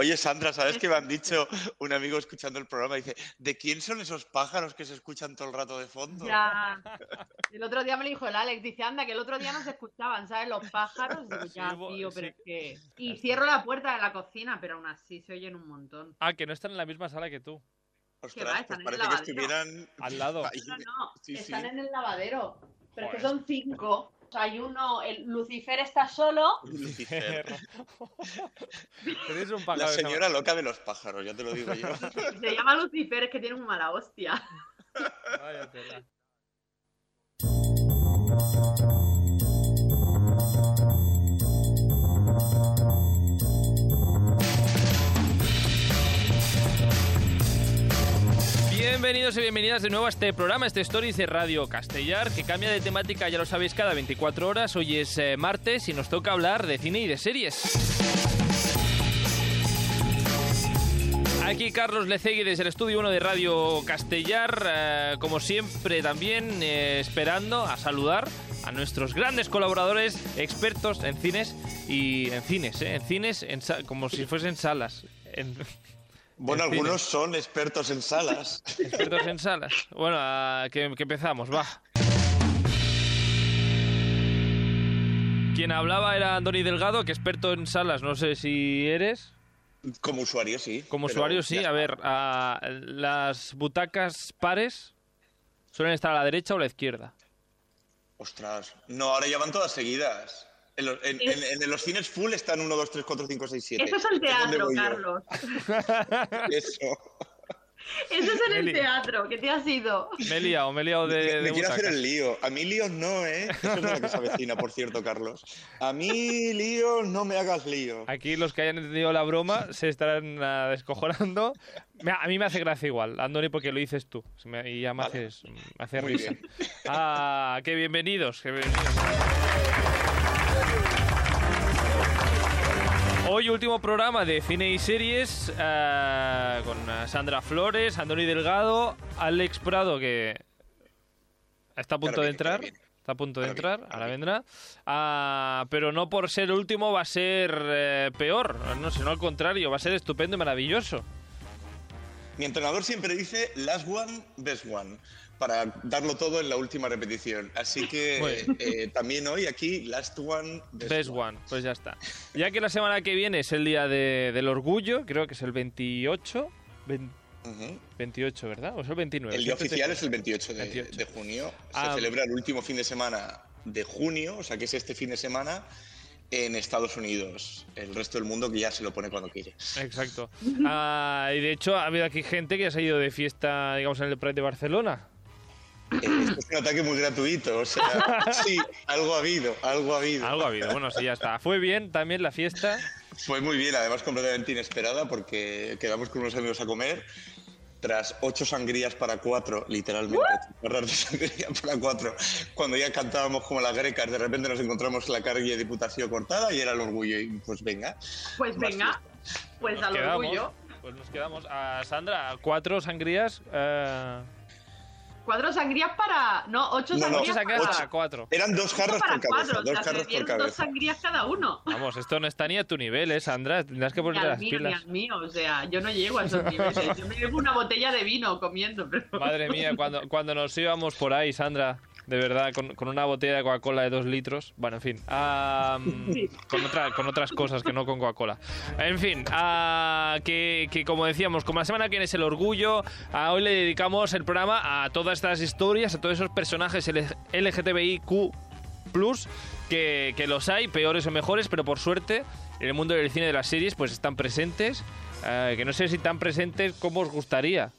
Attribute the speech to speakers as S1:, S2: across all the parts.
S1: Oye, Sandra, ¿sabes qué me han dicho un amigo escuchando el programa? Dice, ¿de quién son esos pájaros que se escuchan todo el rato de fondo?
S2: Ya. El otro día me lo dijo el Alex, dice, anda, que el otro día no se escuchaban, ¿sabes? Los pájaros. Digo, ya, tío, pero es que... Y cierro la puerta de la cocina, pero aún así se oyen un montón.
S3: Ah, que no están en la misma sala que tú.
S2: Que va,
S1: Ostras,
S2: están
S1: pues
S2: en el
S1: parece que
S2: lavadero.
S1: estuvieran
S3: Al lado.
S2: No, no,
S1: Sí,
S2: están
S1: sí.
S2: en el lavadero. Pero es que son cinco. O sea, hay uno, el Lucifer está solo.
S1: Lucifer.
S3: Tenéis un
S1: La señora loca de los pájaros, ya te lo digo yo.
S2: Se llama Lucifer, es que tiene una mala hostia.
S3: Vaya tela. Bienvenidos y bienvenidas de nuevo a este programa, este Stories de Radio Castellar, que cambia de temática, ya lo sabéis, cada 24 horas. Hoy es eh, martes y nos toca hablar de cine y de series. Aquí Carlos Lecegui desde el estudio 1 de Radio Castellar, eh, como siempre también eh, esperando a saludar a nuestros grandes colaboradores expertos en cines y en cines, eh, en cines en como si fuesen salas. En-
S1: Bueno,
S3: En cine.
S1: algunos son expertos en salas.
S3: expertos en salas. Bueno, que, que empezamos, va. Quien hablaba era Andoni Delgado, que experto en salas, no sé si eres.
S1: Como usuario, sí.
S3: Como usuario, sí. A ver, las butacas pares suelen estar a la derecha o a la izquierda.
S1: Ostras. No, ahora ya van todas seguidas. En los, en-
S2: Es-
S1: en- en los cines full están 1, 2, 3, 4, 5, 6, 7.
S2: Eso es el teatro, Carlos.
S1: Eso.
S2: Eso es en el teatro, que te has ido.
S3: Me he liado, me he liado de,
S1: me
S3: de
S1: me quiero hacer el lío. A mí líos no, ¿eh? Eso es de lo que se avecina, por cierto, Carlos. A mí líos, no me hagas lío.
S3: Aquí los que hayan entendido la broma se estarán ah, descojonando. A mí me hace gracia igual, Andoni, porque lo dices tú. Y ya me,
S1: Vale.
S3: haces, me hace
S1: Muy
S3: risa.
S1: bien.
S3: Ah, qué bienvenidos, qué bienvenidos. Hoy último programa de cine y series ah, con Sandra Flores, Andoni Delgado, Alex Prado que está a punto de entrar. Está a punto de entrar, ahora vendrá. Ah, pero no por ser el último va a ser eh, peor, no, sino al contrario, va a ser estupendo y maravilloso.
S1: Mi entrenador siempre dice last one, best one, para darlo todo en la última repetición. Así que eh, también hoy aquí, last one, best,
S3: Best one, pues ya está. Ya que la semana que viene es el día de- del orgullo, creo que es el 28, vein-
S1: Ujú.
S3: 28, ¿verdad? ¿O es el 29?
S1: El día
S3: te-
S1: oficial es el 28 de,
S3: 28.
S1: de junio. Se
S3: Ah.
S1: celebra el último fin de semana de junio, o sea que es este fin de semana en Estados Unidos. El resto del mundo que ya se lo pone cuando quiere.
S3: Exacto. Ah, y de hecho ha habido aquí gente que se ha ido de fiesta, digamos, en el Pride de Barcelona.
S1: Eh, esto es un ataque muy gratuito, o sea, sí, algo ha habido, algo ha habido.
S3: Algo ha habido, bueno, sí, ya está. Fue bien también la fiesta.
S1: Fue muy bien, además completamente inesperada porque quedamos con unos amigos a comer. Tras ocho sangrías para cuatro, literalmente, ocho barras de sangría para cuatro, cuando ya cantábamos como las grecas, de repente nos encontramos la calle de Diputación cortada y era el orgullo. Y pues venga.
S2: Pues venga, pues
S3: Nos
S2: al
S3: quedamos,
S2: orgullo.
S3: Pues nos quedamos. A Sandra, cuatro sangrías. eh,
S2: Cuatro sangrías para. No, ocho
S1: No, no,
S2: sangrías
S3: ocho sangrías
S2: para.
S3: para cuatro.
S1: Eran dos jarras
S2: para
S1: por cabeza,
S2: cuatro.
S1: dos
S2: o sea,
S1: jarras por
S2: dieron dos
S1: cabeza.
S2: sangrías cada uno.
S3: Vamos, esto no está ni a tu nivel, ¿eh, Sandra? Tendrás que
S2: Ni al
S3: las
S2: mío, ni
S3: pilas.
S2: al mío. O sea, yo no llego a esos niveles. Yo me bebo una botella de vino comiendo, pero.
S3: Madre mía, cuando, cuando nos íbamos por ahí, Sandra, de verdad, con, con una botella de Coca-Cola de dos litros. Bueno, en fin.
S2: Sí.
S3: con, otra- con otras cosas que no con Coca-Cola. En fin, ah, que, que como decíamos, como la semana que viene es el orgullo, a hoy le dedicamos el programa a todas estas historias, a todos esos personajes LGTBIQ que, que los hay, peores o mejores, pero por suerte en el mundo del cine y de las series pues están presentes. eh, que no sé si tan presentes como os gustaría.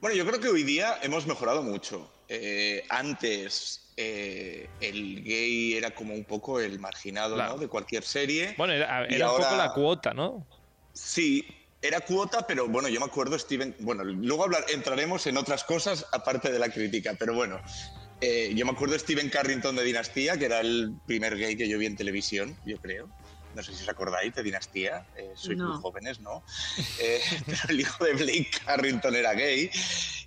S1: Bueno, yo creo que hoy día hemos mejorado mucho. Eh, antes eh, el gay era como un poco el marginado
S3: Claro.
S1: ¿no? de cualquier serie.
S3: Bueno, era, era un poco
S1: ahora-
S3: la cuota, ¿no?
S1: Sí, era cuota, pero bueno, yo me acuerdo Steven. Bueno, luego hablar, entraremos en otras cosas aparte de la crítica, pero bueno, eh, yo me acuerdo Steven Carrington de Dinastía, que era el primer gay que yo vi en televisión, yo creo. No sé si os acordáis de Dinastía, eh, sois
S2: No.
S1: muy jóvenes, ¿no? Eh, pero el hijo de Blake Carrington era gay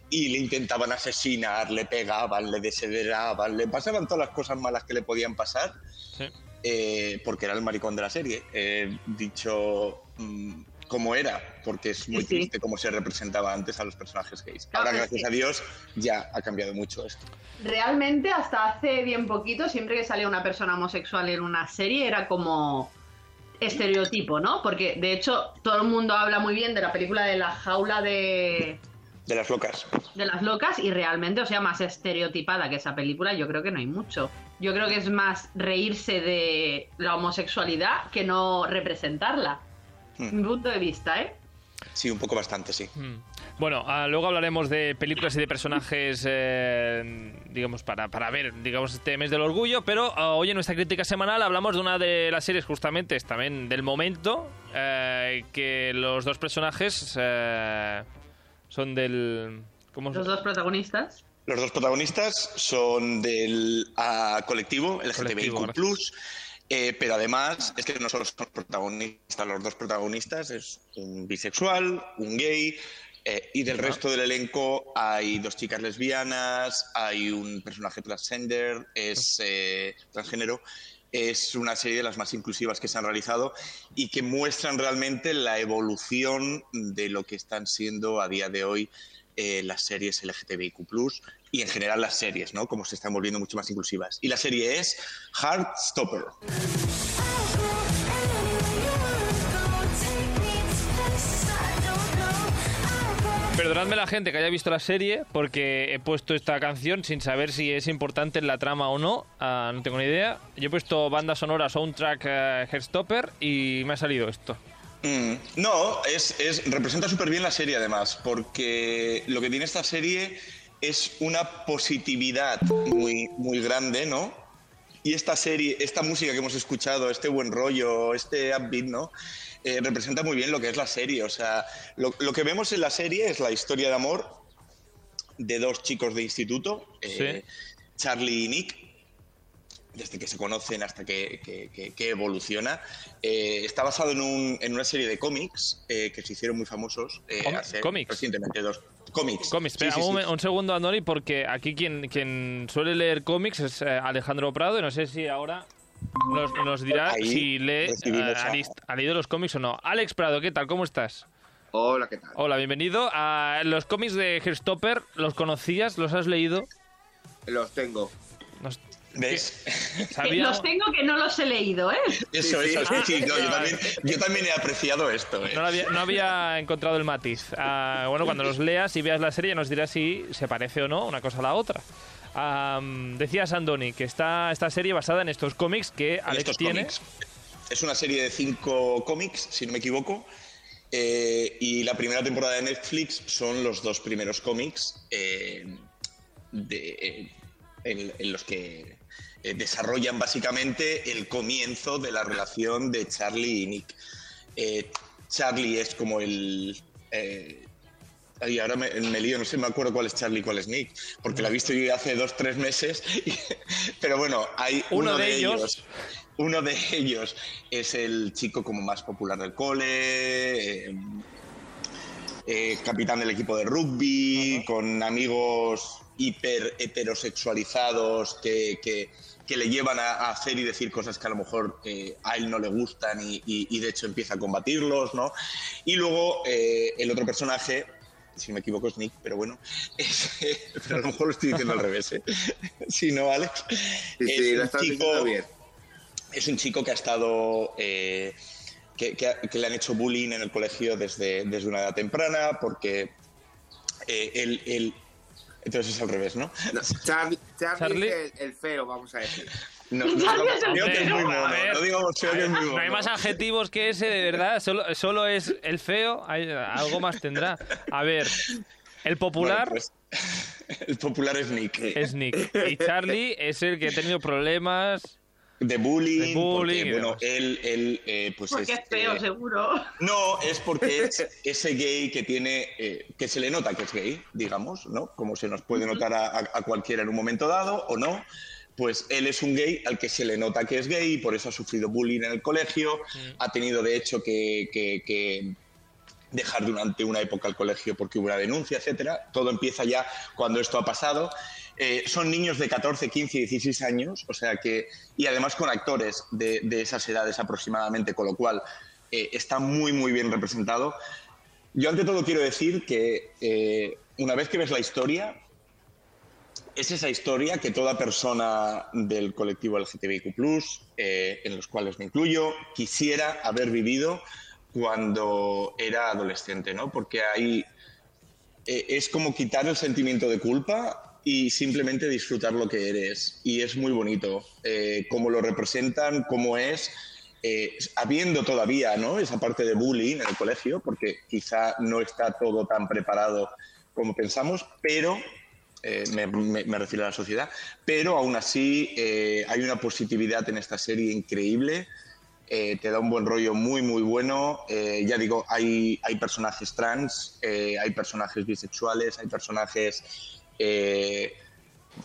S1: y le intentaban asesinar, le pegaban, le desheredaban, le pasaban todas las cosas malas que le podían pasar
S3: Sí.
S1: eh, porque era el maricón de la serie. Eh, dicho mm, como era, porque es muy
S2: Sí, sí.
S1: triste cómo se representaba antes a los personajes gays.
S2: Claro
S1: Ahora, gracias
S2: sí.
S1: a Dios, ya ha cambiado mucho esto.
S2: Realmente, hasta hace bien poquito, siempre que salía una persona homosexual en una serie, era como estereotipo, ¿no? Porque de hecho todo el mundo habla muy bien de la película de la jaula de,
S1: De las locas.
S2: de las locas y realmente, o sea, más estereotipada que esa película, yo creo que no hay mucho. Yo creo que es más reírse de la homosexualidad que no representarla.
S1: Hmm.
S2: Mi punto de vista, ¿eh?
S1: Sí, un poco bastante, sí.
S3: Mm. Bueno, ah, luego hablaremos de películas y de personajes, eh, digamos, para, para ver, digamos, este mes del orgullo, pero ah, hoy en nuestra crítica semanal hablamos de una de las series justamente es también del momento, eh, que los dos personajes eh, son del... ¿Cómo se-
S2: Los dos protagonistas.
S1: Los dos protagonistas son del ah, colectivo LGTBIQ+, eh, pero además es que no solo son protagonistas, los dos protagonistas, es un bisexual, un gay, eh, y del resto del elenco hay dos chicas lesbianas, hay un personaje transgender, es eh, transgénero. Es una serie de las más inclusivas que se han realizado y que muestran realmente la evolución de lo que están siendo a día de hoy eh, las series LGTBIQ+, y en general las series, ¿no? Como se están volviendo mucho más inclusivas. Y la serie es Heartstopper.
S3: Perdonadme la gente que haya visto la serie porque he puesto esta canción sin saber si es importante en la trama o no. Ah, no tengo ni idea. Yo he puesto banda sonora, soundtrack, eh, Heartstopper y me ha salido esto.
S1: Mm, no, es- representa súper bien la serie además, porque lo que tiene esta serie es una positividad muy, muy grande, ¿no? Y esta serie, esta música que hemos escuchado, este buen rollo, este upbeat, ¿no? Eh, representa muy bien lo que es la serie. O sea, lo, lo que vemos en la serie es la historia de amor de dos chicos de instituto, eh, Charlie y Nick, desde que se conocen hasta que, que- que- que evoluciona. Eh, está basado en, un- en una serie de cómics eh, que se hicieron muy famosos eh,
S3: ¿Cómics?
S1: hace
S3: ¿Cómics?
S1: recientemente. Dos cómics.
S3: Cómics,
S1: Sí,
S3: espera,
S1: sí,
S3: un,
S1: sí.
S3: un segundo, Andoni, porque aquí quien, quien suele leer cómics es eh, Alejandro Prado y no sé si ahora nos, nos dirá
S1: Ahí
S3: si lee,
S1: recibimos
S3: eh, ha, ha leído los cómics o no. Alex Prado, ¿qué tal? ¿Cómo estás?
S4: Hola, ¿qué tal?
S3: Hola, bienvenido. a los cómics de Heartstopper, ¿los conocías? ¿Los has leído?
S4: Los tengo.
S3: Nos-
S1: ¿Ves?
S3: sabía-
S2: Los tengo que no los he leído, ¿eh?
S1: Eso, eso. Sí, sí, no, yo,
S3: Ah.
S1: también, yo también he apreciado esto. eh.
S3: No, lo había, no había encontrado el matiz. Ah, bueno, cuando los leas y veas la serie nos dirás si se parece o no una cosa a la otra. Am, decías, Andoni, que está esta serie basada en estos cómics que Alex
S1: estos
S3: tiene.
S1: cómics. Es una serie de cinco cómics, si no me equivoco. eh, y la primera temporada de Netflix son los dos primeros cómics eh, de- eh, en, en los que desarrollan básicamente el comienzo de la relación de Charlie y Nick. Charlie es como el... eh, Ay, ahora me, me lío, no sé, me acuerdo cuál es Charlie y cuál es Nick, porque la he visto yo hace dos, tres meses. y- pero bueno, hay
S3: Uno
S1: uno,
S3: de
S1: de,
S3: ellos-
S1: ellos. Uno de ellos es el chico como más popular del cole, eh, eh, capitán del equipo de rugby, con amigos hiper heterosexualizados que, que- que le llevan a, a hacer y decir cosas que a lo mejor eh, a él no le gustan y, y- y de hecho empieza a combatirlos, ¿no? Y luego el otro personaje, si me equivoco es Nick, pero bueno, es- pero a lo mejor lo estoy diciendo al revés, ¿eh? Si no, Alex.
S4: Sí,
S1: es
S4: sí,
S1: un
S4: lo
S1: chico-
S4: bien.
S1: es un chico que ha estado. eh, que, que ha- que le han hecho bullying en el colegio desde, desde una edad temprana, porque eh, él, él- Entonces es al revés, ¿no?
S4: No, Charlie, Charlie el, el feo, vamos a decir.
S1: No, no. No
S3: hay más adjetivos que ese, de verdad. Solo, solo es el feo. hay- algo más tendrá. A ver, el popular
S1: Bueno, pues, el popular es Nick.
S3: es Nick. Y Charlie es el que ha tenido problemas.
S1: De bullying.
S3: De bullying
S1: porque, bueno, él, él eh, pues
S2: Porque es
S1: eh,
S2: feo, seguro.
S1: No, es porque es ese gay que tiene, eh, que se le nota que es gay, digamos, ¿no? Como se nos puede notar a- a cualquiera en un momento dado o no. Pues él es un gay al que se le nota que es gay y por eso ha sufrido bullying en el colegio. Ha tenido, de hecho, que, que- que dejar durante una época el colegio porque hubo una denuncia, etcétera. Todo empieza ya cuando esto ha pasado. Eh, son niños de 14, 15, 16 años, o sea que, y además con actores de, de esas edades aproximadamente, con lo cual eh, está muy, muy bien representado. Yo ante todo quiero decir que eh, una vez que ves la historia, es esa historia que toda persona del colectivo LGTBIQ, eh, en los cuales me incluyo, quisiera haber vivido cuando era adolescente, ¿no? Porque ahí eh, es como quitar el sentimiento de culpa y simplemente disfrutar lo que eres. Y es muy bonito eh, cómo lo representan, cómo es, eh, habiendo todavía ¿no? esa parte de bullying en el colegio, porque quizá no está todo tan preparado como pensamos, pero eh, me, refiero a la sociedad, pero aún así eh, hay una positividad en esta serie increíble. eh, te da un buen rollo muy, muy bueno. Ya digo, hay, hay personajes trans, hay personajes bisexuales, hay personajes,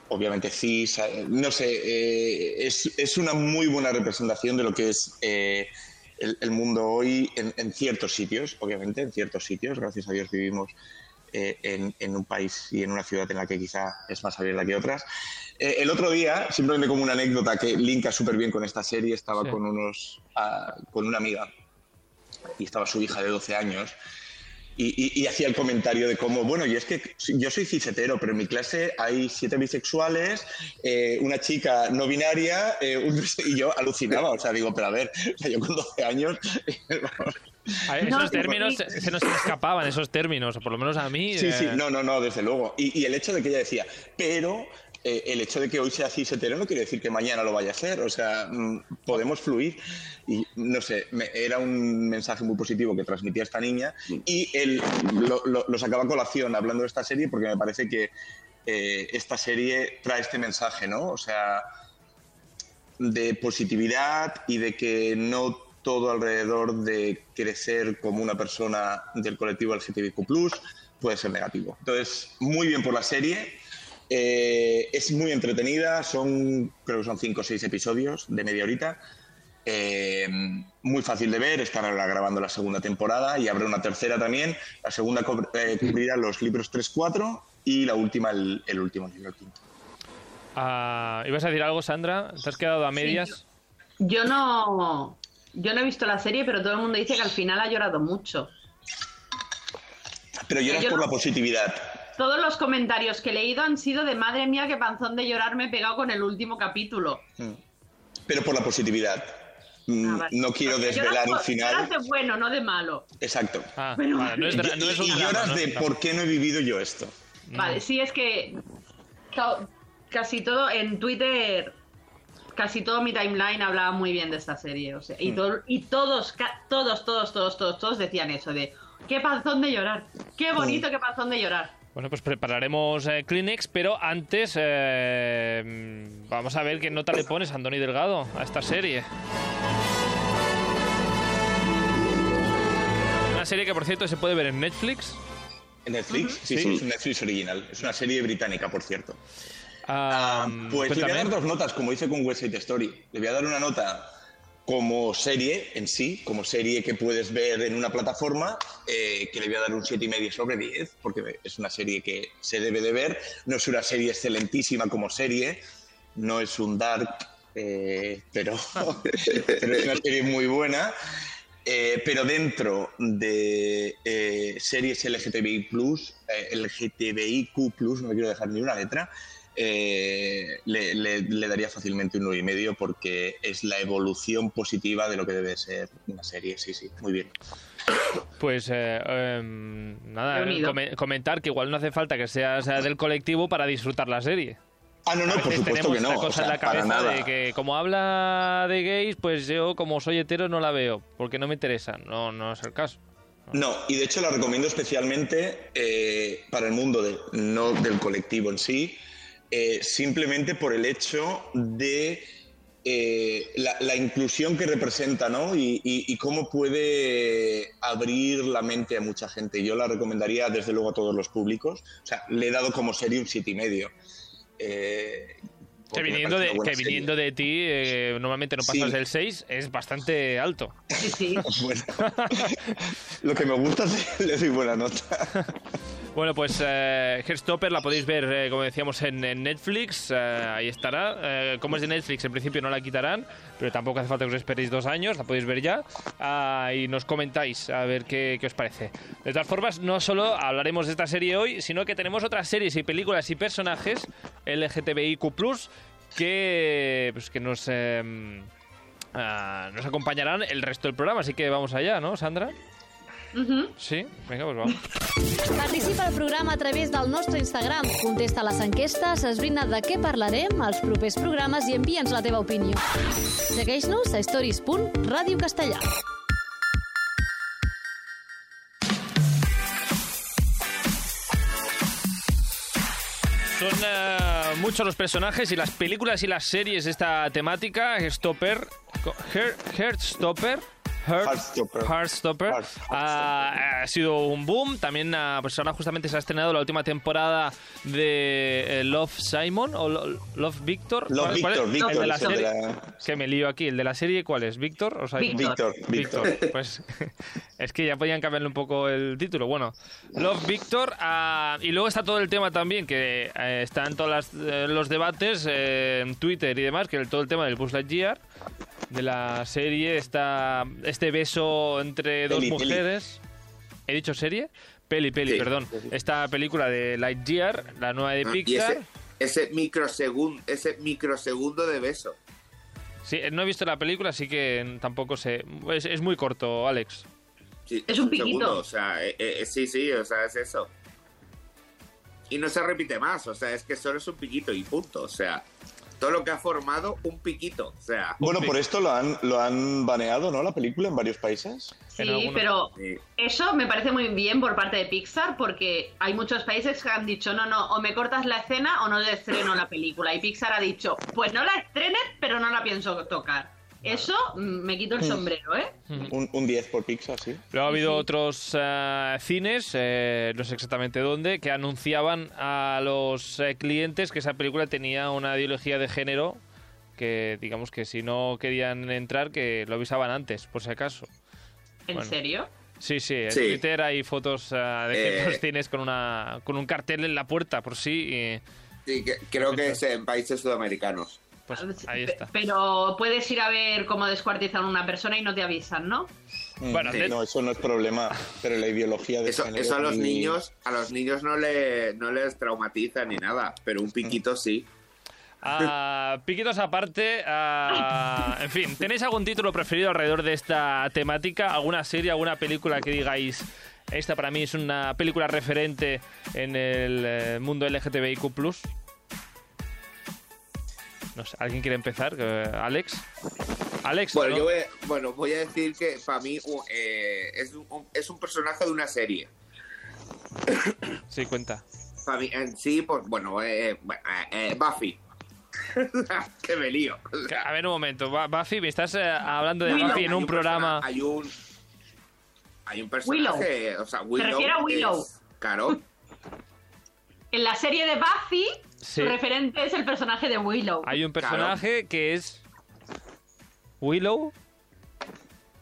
S1: obviamente, cis. no sé, es, es una muy buena representación de lo que es el, el mundo hoy en, en ciertos sitios, obviamente, en ciertos sitios. Gracias a Dios vivimos eh, en, en un país y en una ciudad en la que quizá es más abierta que otras. Eh, el otro día, simplemente como una anécdota que linka súper bien con esta serie, estaba
S3: Sí.
S1: con, unos, ah, con una amiga y estaba su hija de 12 años y, y- y hacía el comentario de cómo, bueno, y es que yo soy cisetero, pero en mi clase hay siete bisexuales, eh, una chica no binaria, eh, un- y yo alucinaba, o sea, digo, pero a ver, o sea, yo con 12 años,
S3: A esos términos se nos escapaban, esos términos, o por lo menos a mí.
S1: Sí, sí,
S3: eh,
S1: no, no, no, desde luego. Y, y el hecho de que ella decía, pero eh, el hecho de que hoy sea cis hetero no quiere decir que mañana lo vaya a ser. O sea, mm, podemos fluir. Y no sé, era un mensaje muy positivo que transmitía esta niña. Y él lo, lo- lo sacaba a colación hablando de esta serie porque me parece que eh, esta serie trae este mensaje, ¿no? O sea, de positividad y de que no todo alrededor de crecer como una persona del colectivo LGTBIQ puede ser negativo. Entonces, muy bien por la serie. Eh, es muy entretenida, son creo que son cinco o seis episodios de media horita. Eh, muy fácil de ver, están ahora grabando la segunda temporada y habrá una tercera también. La segunda eh, cubrirá los libros 3-4 y la última el, el último libro, el quinto.
S3: ah, ¿Ibas a decir algo, Sandra? ¿Te has quedado a medias?
S2: Yo no, yo no he visto la serie, pero todo el mundo dice que al final ha llorado mucho.
S1: Pero lloras
S2: Yo
S1: por
S2: no-
S1: la positividad.
S2: Todos los comentarios que he leído han sido de madre mía, qué panzón de llorar me he pegado con el último capítulo.
S1: Pero por la positividad. Mm,
S2: Ah, vale.
S1: No quiero
S2: Porque
S1: desvelar
S2: lloras
S1: el final.
S2: lloras de bueno, no de malo.
S1: Exacto.
S3: Ah, vale, no es,
S1: Y-
S3: no es
S1: y,
S3: un
S1: y
S3: drama,
S1: lloras
S3: ¿no?
S1: de por qué no he vivido yo esto.
S2: Vale, sí, es que ca- casi todo en Twitter, casi todo mi timeline hablaba muy bien de esta serie. O sea, y, to- y todos, todos, todos, todos, todos, todos decían eso de qué panzón de llorar, qué bonito, qué panzón de llorar.
S3: Bueno, pues prepararemos eh, Kleenex, pero antes eh, vamos a ver qué nota le pones a Andoni Delgado a esta serie. Una serie que, por cierto, se puede ver en Netflix.
S1: ¿En Netflix? Sí, sí, es un Netflix original. Es una serie británica, por cierto.
S3: Ah,
S1: Pues le voy a dar dos notas, como hice con West Side Story. Le voy a dar una nota como serie en sí, como serie que puedes ver en una plataforma, eh, que le voy a dar un 7,5 sobre 10, porque es una serie que se debe de ver. No es una serie excelentísima como serie, no es un dark, eh, pero, pero es una serie muy buena. Eh, pero dentro de series LGTBI+, LGTBIQ+, no me quiero dejar ni una letra, eh, le, le- le daría fácilmente un 9,5 porque es la evolución positiva de lo que debe ser una serie. Sí, sí, muy bien.
S3: Pues eh, em, nada, comentar que igual no hace falta que seas eh, del colectivo para disfrutar la serie.
S1: Ah, no, no, por supuesto
S3: tenemos
S1: que no.
S3: esta
S1: o
S3: cosa
S1: sea,
S3: en la
S1: para
S3: cabeza
S1: nada.
S3: de que como habla de gays, pues yo como soy hetero no la veo, porque no me interesa. No, no es el caso.
S1: No, y de hecho la recomiendo especialmente eh, para el mundo de- no del colectivo en sí, eh, simplemente por el hecho de eh, la, la inclusión que representa, ¿no? Y, y- y cómo puede abrir la mente a mucha gente. Yo la recomendaría desde luego a todos los públicos. O sea, le he dado como serie un siete y medio. Eh,
S3: Que viniendo, de, que viniendo de ti, eh, normalmente no
S1: Sí.
S3: pasas del 6, es bastante alto.
S2: Sí, sí.
S1: Bueno, lo que me gusta es le doy buena nota.
S3: Bueno, pues eh, Heartstopper la podéis ver, eh, como decíamos, en, Netflix. eh, ahí estará. Eh, como es de Netflix, en principio no la quitarán, pero tampoco hace falta que os esperéis dos años. La podéis ver ya. Ah, y nos comentáis a ver qué, os parece. De todas formas, no solo hablaremos de esta serie hoy, sino que tenemos otras series y películas y personajes LGTBIQ, que, pues, que nos. eh, ah, nos acompañarán el resto del programa, así que vamos allá, ¿no, Sandra?
S2: Ujú.
S3: Sí, venga, pues vamos.
S5: Participa al programa a través del nostre Instagram. Contesta les enquestes, esbrina de què parlarem als propers programes i envia'ns la teva opinió. Segueix-nos a stories.radiocastellà.
S3: Son eh, muchos los personajes y las películas y las series de esta temática. Stopper, Heartstopper. Heart,
S1: Heartstopper.
S3: Heartstopper.
S1: Heart-
S3: Ah, ha sido un boom. También, ah, pues ahora justamente se ha estrenado la última temporada de eh, Love Simon o Lo- Love Victor.
S1: Love
S3: ¿Cuál- cuál es?
S1: Victor, Victor,
S3: El de la
S1: es el de
S3: serie.
S1: la-
S3: Que me lío aquí. ¿El de la serie cuál es? ¿Victor o Simon?
S2: Victor.
S1: Víctor, Víctor.
S3: Pues es que ya podían cambiarle un poco el título. Bueno, Love Victor. ah, y luego está todo el tema también, que eh, está en todos los debates eh, en Twitter y demás, que el, todo el tema del Buzz Lightyear, de la serie, está este beso entre dos
S1: peli.
S3: mujeres. ¿He dicho serie? Peli, peli,
S4: Sí.
S3: perdón. Esta película de Lightyear, la nueva de
S4: Ah, Y
S3: Pixar.
S4: ese, ese microsegundo, ese microsegundo de beso.
S3: Sí, no he visto la película, así que tampoco sé. Es, es muy corto, Alex.
S4: Sí,
S2: Es un piquito.
S4: segundo, o sea, eh, eh, sí, sí, o sea, es eso. Y no se repite más, o sea, es que solo es un piquito y punto, o sea, todo lo que ha formado un piquito, o sea,
S1: Bueno, por esto lo han, lo han baneado, ¿no? La película en varios países.
S2: Sí,
S3: algunos-
S2: pero
S4: sí.
S2: eso me parece muy bien por parte de Pixar porque hay muchos países que han dicho, no, no, o me cortas la escena o no le estreno la película. Y Pixar ha dicho, pues no la estrenes, pero no la pienso tocar. Eso mm, me quito el sombrero, ¿eh?
S1: Un, un 10 por Pixar, sí.
S3: Luego ha habido
S2: sí.
S3: otros eh, cines, eh, no sé exactamente dónde, que anunciaban a los eh, clientes que esa película tenía una ideología de género que, digamos que si no querían entrar, que lo avisaban antes, por si acaso.
S2: ¿En
S3: Bueno.
S2: serio?
S3: Sí, sí, en
S4: Sí.
S3: Twitter hay fotos eh, de que
S4: Eh.
S3: los cines con, una, con un cartel en la puerta, por sí, y
S4: Sí, que- creo que es en países sudamericanos.
S3: Pues
S2: Pe-
S3: ahí está.
S2: Pero puedes ir a ver cómo descuartizan a una persona y no te avisan, ¿no?
S1: Mm,
S3: Bueno,
S1: sí,
S3: de-
S1: no, eso no es problema, pero la ideología de
S4: Eso, eso a los
S1: y-
S4: niños, a los niños no le, no les traumatiza ni nada, pero un piquito sí.
S3: Ah, piquitos aparte, ah, en fin, ¿tenéis algún título preferido alrededor de esta temática? ¿Alguna serie, alguna película que digáis, esta para mí es una película referente en el eh, mundo LGTBIQ+. No sé, ¿alguien quiere empezar? Eh, ¿Alex? ¿Alex?
S4: Bueno,
S3: ¿no?
S4: yo voy, a- bueno, voy a decir que para mí u- eh, es, un, es un personaje de una serie.
S3: Sí, cuenta.
S4: Para mí, en sí, pues bueno, eh, bueno, eh, eh, Buffy. que me lío. O
S3: A ver, un momento. Buffy, me estás eh, hablando de
S2: Willow.
S3: Buffy en un programa...
S4: persona- Hay un. Hay un personaje. O sea, Willow.
S2: refiere a Willow.
S4: es- claro.
S2: En la serie de Buffy,
S3: Sí.
S2: su referente es el personaje de Willow.
S3: Hay un personaje que es Willow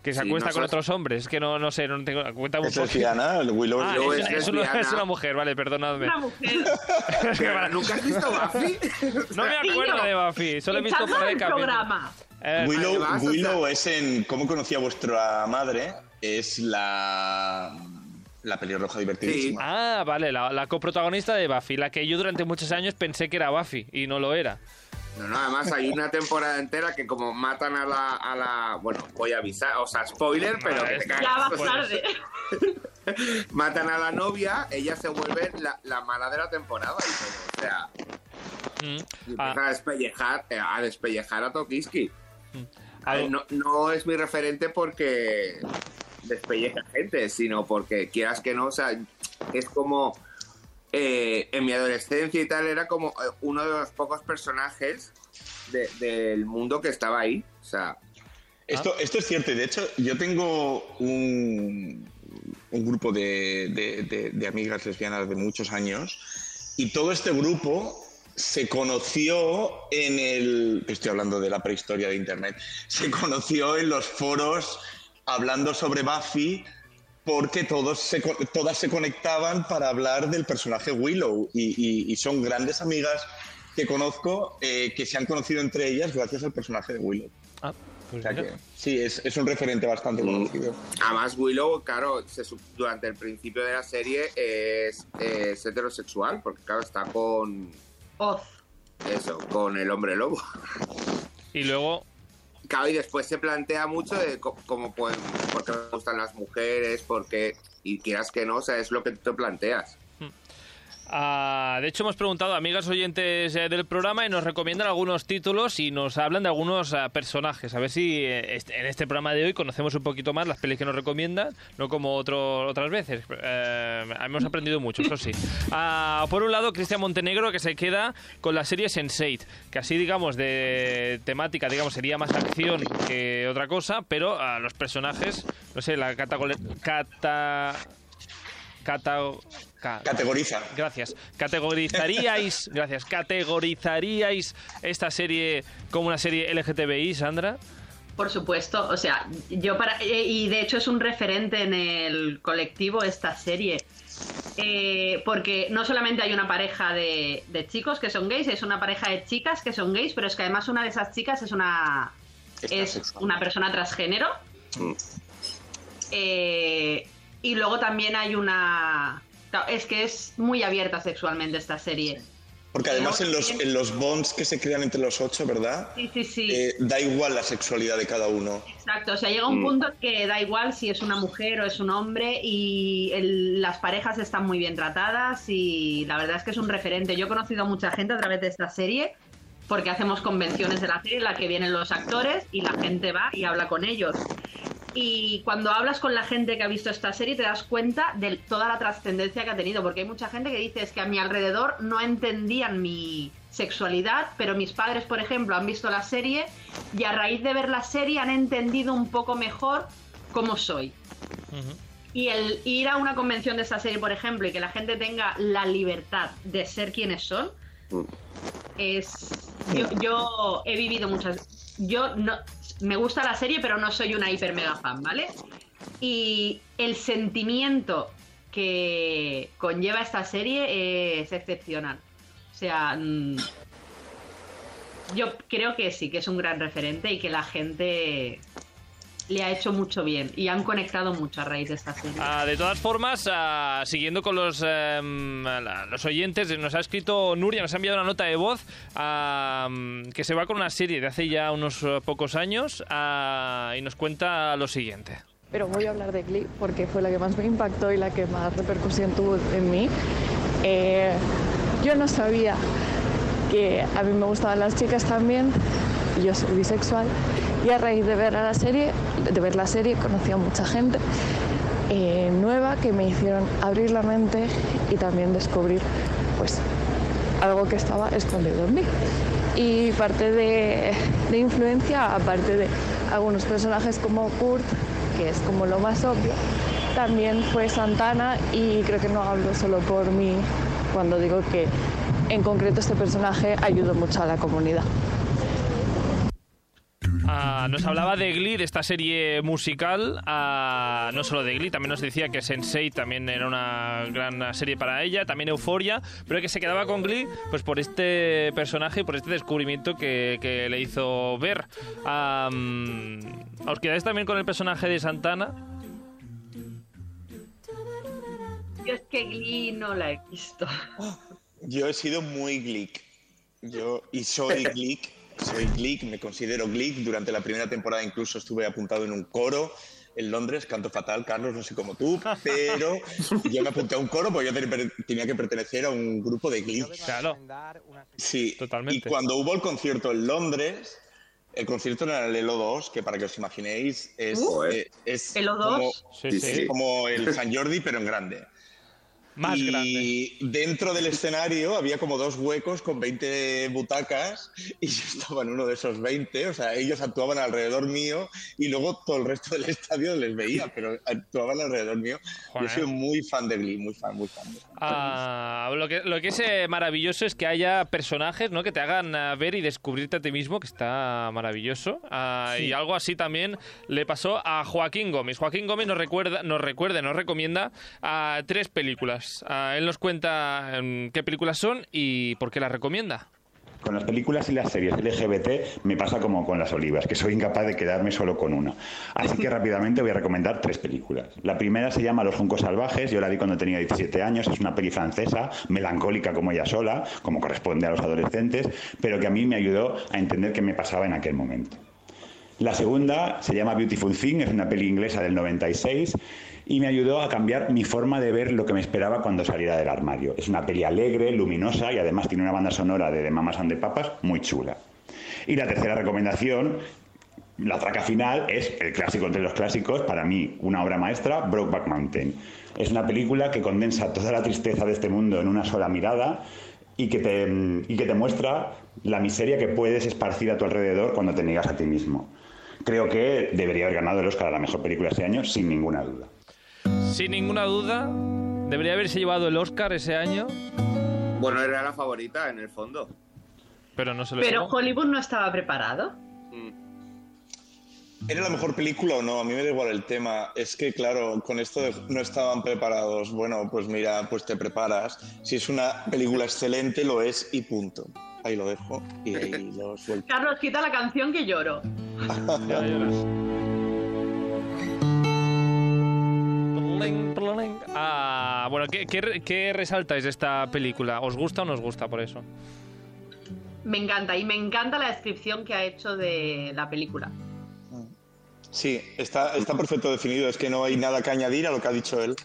S3: que se
S4: Sí,
S3: acuesta
S4: no
S3: con otros hombres. Es que no, no sé, no tengo cuenta un
S1: Es
S3: poco.
S1: lesbiana, el Willow
S3: Ah,
S1: es
S4: Willow
S3: es,
S4: es
S3: una, es una- es mujer, vale, perdonadme.
S2: Una mujer.
S3: Es que para-
S4: ¿Nunca has visto Buffy?
S3: no me acuerdo de Buffy, solo he visto por capítulos.
S2: programa.
S3: Eh,
S1: Willow, Willow
S4: sea-
S1: es en ¿Cómo conocía vuestra madre? Es la, la pelirroja divertidísima.
S3: ah, vale, la, la coprotagonista de Buffy, la que yo durante muchos años pensé que era Buffy y no lo era.
S4: No, no, además hay una temporada entera que como matan a la, a la bueno, voy a avisar, o sea, spoiler, pero que te
S3: Ya
S2: tarde.
S4: Matan a la novia, ella se vuelve la, la mala de la temporada y todo, o sea,
S3: Mm.
S4: y
S3: Ah,
S4: empieza a despellejar, eh, a despellejar a Tokiski. A ver,
S3: algo-
S4: no, no es mi referente porque despelleja gente, sino porque quieras que no, o sea, es como eh, en mi adolescencia y tal, era como eh, uno de los pocos personajes de- del mundo que estaba ahí. O sea,
S1: Esto, esto es cierto, de hecho yo tengo un, un grupo de- de- de amigas lesbianas de muchos años y todo este grupo se conoció en el... Estoy hablando de la prehistoria de Internet. Se conoció en los foros hablando sobre Buffy porque todos se, todas se conectaban para hablar del personaje Willow y, y- y son grandes amigas que conozco eh, que se han conocido entre ellas gracias al personaje de Willow.
S3: Ah,
S1: O
S3: pues
S1: sea
S3: mira.
S1: que sí, es, es un referente bastante conocido.
S4: Además, Willow, claro, se durante el principio de la serie es, es heterosexual, porque claro, está con
S2: Oz.
S4: eso, con el hombre lobo.
S3: Y luego,
S4: Y después se plantea mucho de cómo pueden, por qué me gustan las mujeres, porque y quieras que no, o sea, es lo que tú te planteas.
S3: Ah, de hecho, hemos preguntado a amigas oyentes eh, del programa y nos recomiendan algunos títulos y nos hablan de algunos ah, personajes. A ver si eh, est- en este programa de hoy conocemos un poquito más las pelis que nos recomiendan, no como otras veces. Eh, hemos aprendido mucho, eso sí. Ah, por un lado, Cristian Montenegro, que se queda con la serie Sense8, que así, digamos, de temática, digamos, sería más acción que otra cosa, pero ah, los personajes, no sé, la cata... Cata... ca-
S1: Categoriza.
S3: Gracias. ¿Categorizaríais, gracias, categorizaríais esta serie como una serie LGTBI, Sandra?
S2: Por supuesto, o sea, yo para. eh, Y de hecho es un referente en el colectivo esta serie. Eh, porque no solamente hay una pareja de, de chicos que son gays, es una pareja de chicas que son gays, pero es que además una de esas chicas es una.
S1: Es
S2: una persona transgénero.
S1: Mm.
S2: Eh, y luego también hay una. Es que es muy abierta sexualmente esta serie.
S1: Porque además en los, en los bonds que se crean entre los ocho, ¿verdad?
S2: Sí, sí, sí.
S1: Eh, da igual la sexualidad de cada uno.
S2: Exacto, o sea, llega un
S4: Mm.
S2: punto que da igual si es una mujer o es un hombre y el- las parejas están muy bien tratadas y la verdad es que es un referente. Yo he conocido a mucha gente a través de esta serie porque hacemos convenciones de la serie en la que vienen los actores y la gente va y habla con ellos. Y cuando hablas con la gente que ha visto esta serie te das cuenta de toda la trascendencia que ha tenido, porque hay mucha gente que dice es que a mi alrededor no entendían mi sexualidad, pero mis padres, por ejemplo, han visto la serie y a raíz de ver la serie han entendido un poco mejor cómo soy. Y el ir a una convención de esta serie, por ejemplo, y que la gente tenga la libertad de ser quienes son, es. Yo, yo he vivido muchas. Yo no. Me gusta la serie, pero no soy una hiper mega fan, ¿vale? Y el sentimiento que conlleva esta serie es excepcional. O sea. mm, yo creo que sí, que es un gran referente y que la gente le ha hecho mucho bien y han conectado mucho a raíz de esta serie.
S3: Ah, de todas formas, ah, siguiendo con los, la- los oyentes, nos ha escrito Nuria, nos ha enviado una nota de voz ah, que se va con una serie de hace ya unos eh, pocos años ah, y nos cuenta lo siguiente.
S6: Pero voy a hablar de Glee porque fue la que más me impactó y la que más repercusión tuvo en mí. Eh, yo no sabía que a mí me gustaban las chicas también, y yo soy bisexual, y a raíz de ver la serie, de ver la serie, conocí a mucha gente eh, nueva que me hicieron abrir la mente y también descubrir, pues, algo que estaba escondido en mí. Y parte de, de influencia, aparte de algunos personajes como Kurt, que es como lo más obvio, también fue Santana y creo que no hablo solo por mí cuando digo que en concreto este personaje ayudó mucho a la comunidad.
S3: Ah, nos hablaba de Glee, de esta serie musical, ah, no solo de Glee, también nos decía que Sense8 también era una gran serie para ella, también Euforia, pero que se quedaba con Glee pues por este personaje y por este descubrimiento que, que le hizo ver. ¿Os quedáis también con el personaje de Santana?
S2: Yo es que Glee no la he visto.
S1: Yo he sido muy geek. Yo, y soy geek, soy geek, me considero geek. Durante la primera temporada incluso estuve apuntado en un coro en Londres, canto fatal, Carlos, no sé como tú, pero yo me apunté a un coro porque yo ten- tenía que pertenecer a un grupo de geek.
S3: Claro.
S1: Sí,
S3: Totalmente.
S1: Y cuando hubo el concierto en Londres, el concierto era el Elo 2, que para que os imaginéis es,
S4: Uh.
S1: eh, es
S2: Elo
S1: como,
S2: 2.
S3: Sí,
S4: Sí,
S3: sí.
S4: sí.
S1: como el San Jordi, pero en grande.
S3: Más
S1: y
S3: grande.
S1: dentro del escenario había como dos huecos con 20 butacas y yo estaba en uno de esos 20, o sea, ellos actuaban alrededor mío y luego todo el resto del estadio les veía, pero actuaban alrededor mío.
S3: Joder.
S1: Yo soy muy fan de Glee, muy fan, muy fan. muy fan.
S3: Ah, lo, que, lo que es eh, maravilloso es que haya personajes ¿no? que te hagan ah, ver y descubrirte a ti mismo, que está maravilloso. Ah, Y algo así también le pasó a Joaquín Gómez. Joaquín Gómez nos recuerda, nos recuerda, nos recomienda ah, tres películas. Ah, él nos cuenta em, qué películas son y por qué las recomienda.
S7: Con las películas y las series LGBT me pasa como con las olivas, que soy incapaz de quedarme solo con una. Así que rápidamente voy a recomendar tres películas. La primera se llama Los Juncos Salvajes, yo la vi cuando tenía 17 años, es una peli francesa, melancólica como ella sola, como corresponde a los adolescentes, pero que a mí me ayudó a entender qué me pasaba en aquel momento. La segunda se llama Beautiful Thing, es una peli inglesa del 96 y me ayudó a cambiar mi forma de ver lo que me esperaba cuando saliera del armario. Es una peli alegre, luminosa y además tiene una banda sonora de The Mamas and the Papas muy chula. Y la tercera recomendación, la traca final, es el clásico entre los clásicos, para mí una obra maestra, Brokeback Mountain. Es una película que condensa toda la tristeza de este mundo en una sola mirada y que te, y que te muestra la miseria que puedes esparcir a tu alrededor cuando te niegas a ti mismo. Creo que debería haber ganado el Oscar a la mejor película este año, sin ninguna duda.
S3: Sin ninguna duda, debería haberse llevado el Oscar ese año,
S4: Bueno, era la favorita en el fondo.
S3: pero no se lo
S2: Pero
S3: llevó.
S2: Hollywood no estaba preparado.
S4: Mm.
S1: ¿Era la mejor película o no? A mí me da igual el tema. Es que, claro, con esto de no estaban preparados. Bueno, pues mira, pues te preparas. Si es una película excelente, lo es y punto. Ahí lo dejo y ahí lo suelto.
S2: Carlos, quita la canción que lloro.
S3: Ya lloras. Ah, bueno, ¿qué, qué, re- qué resaltáis de esta película? ¿Os gusta o no os gusta por eso?
S2: Me encanta y me encanta la descripción que ha hecho de la película.
S1: Sí, está, está perfecto definido. Es que no hay nada que añadir a lo que ha dicho él.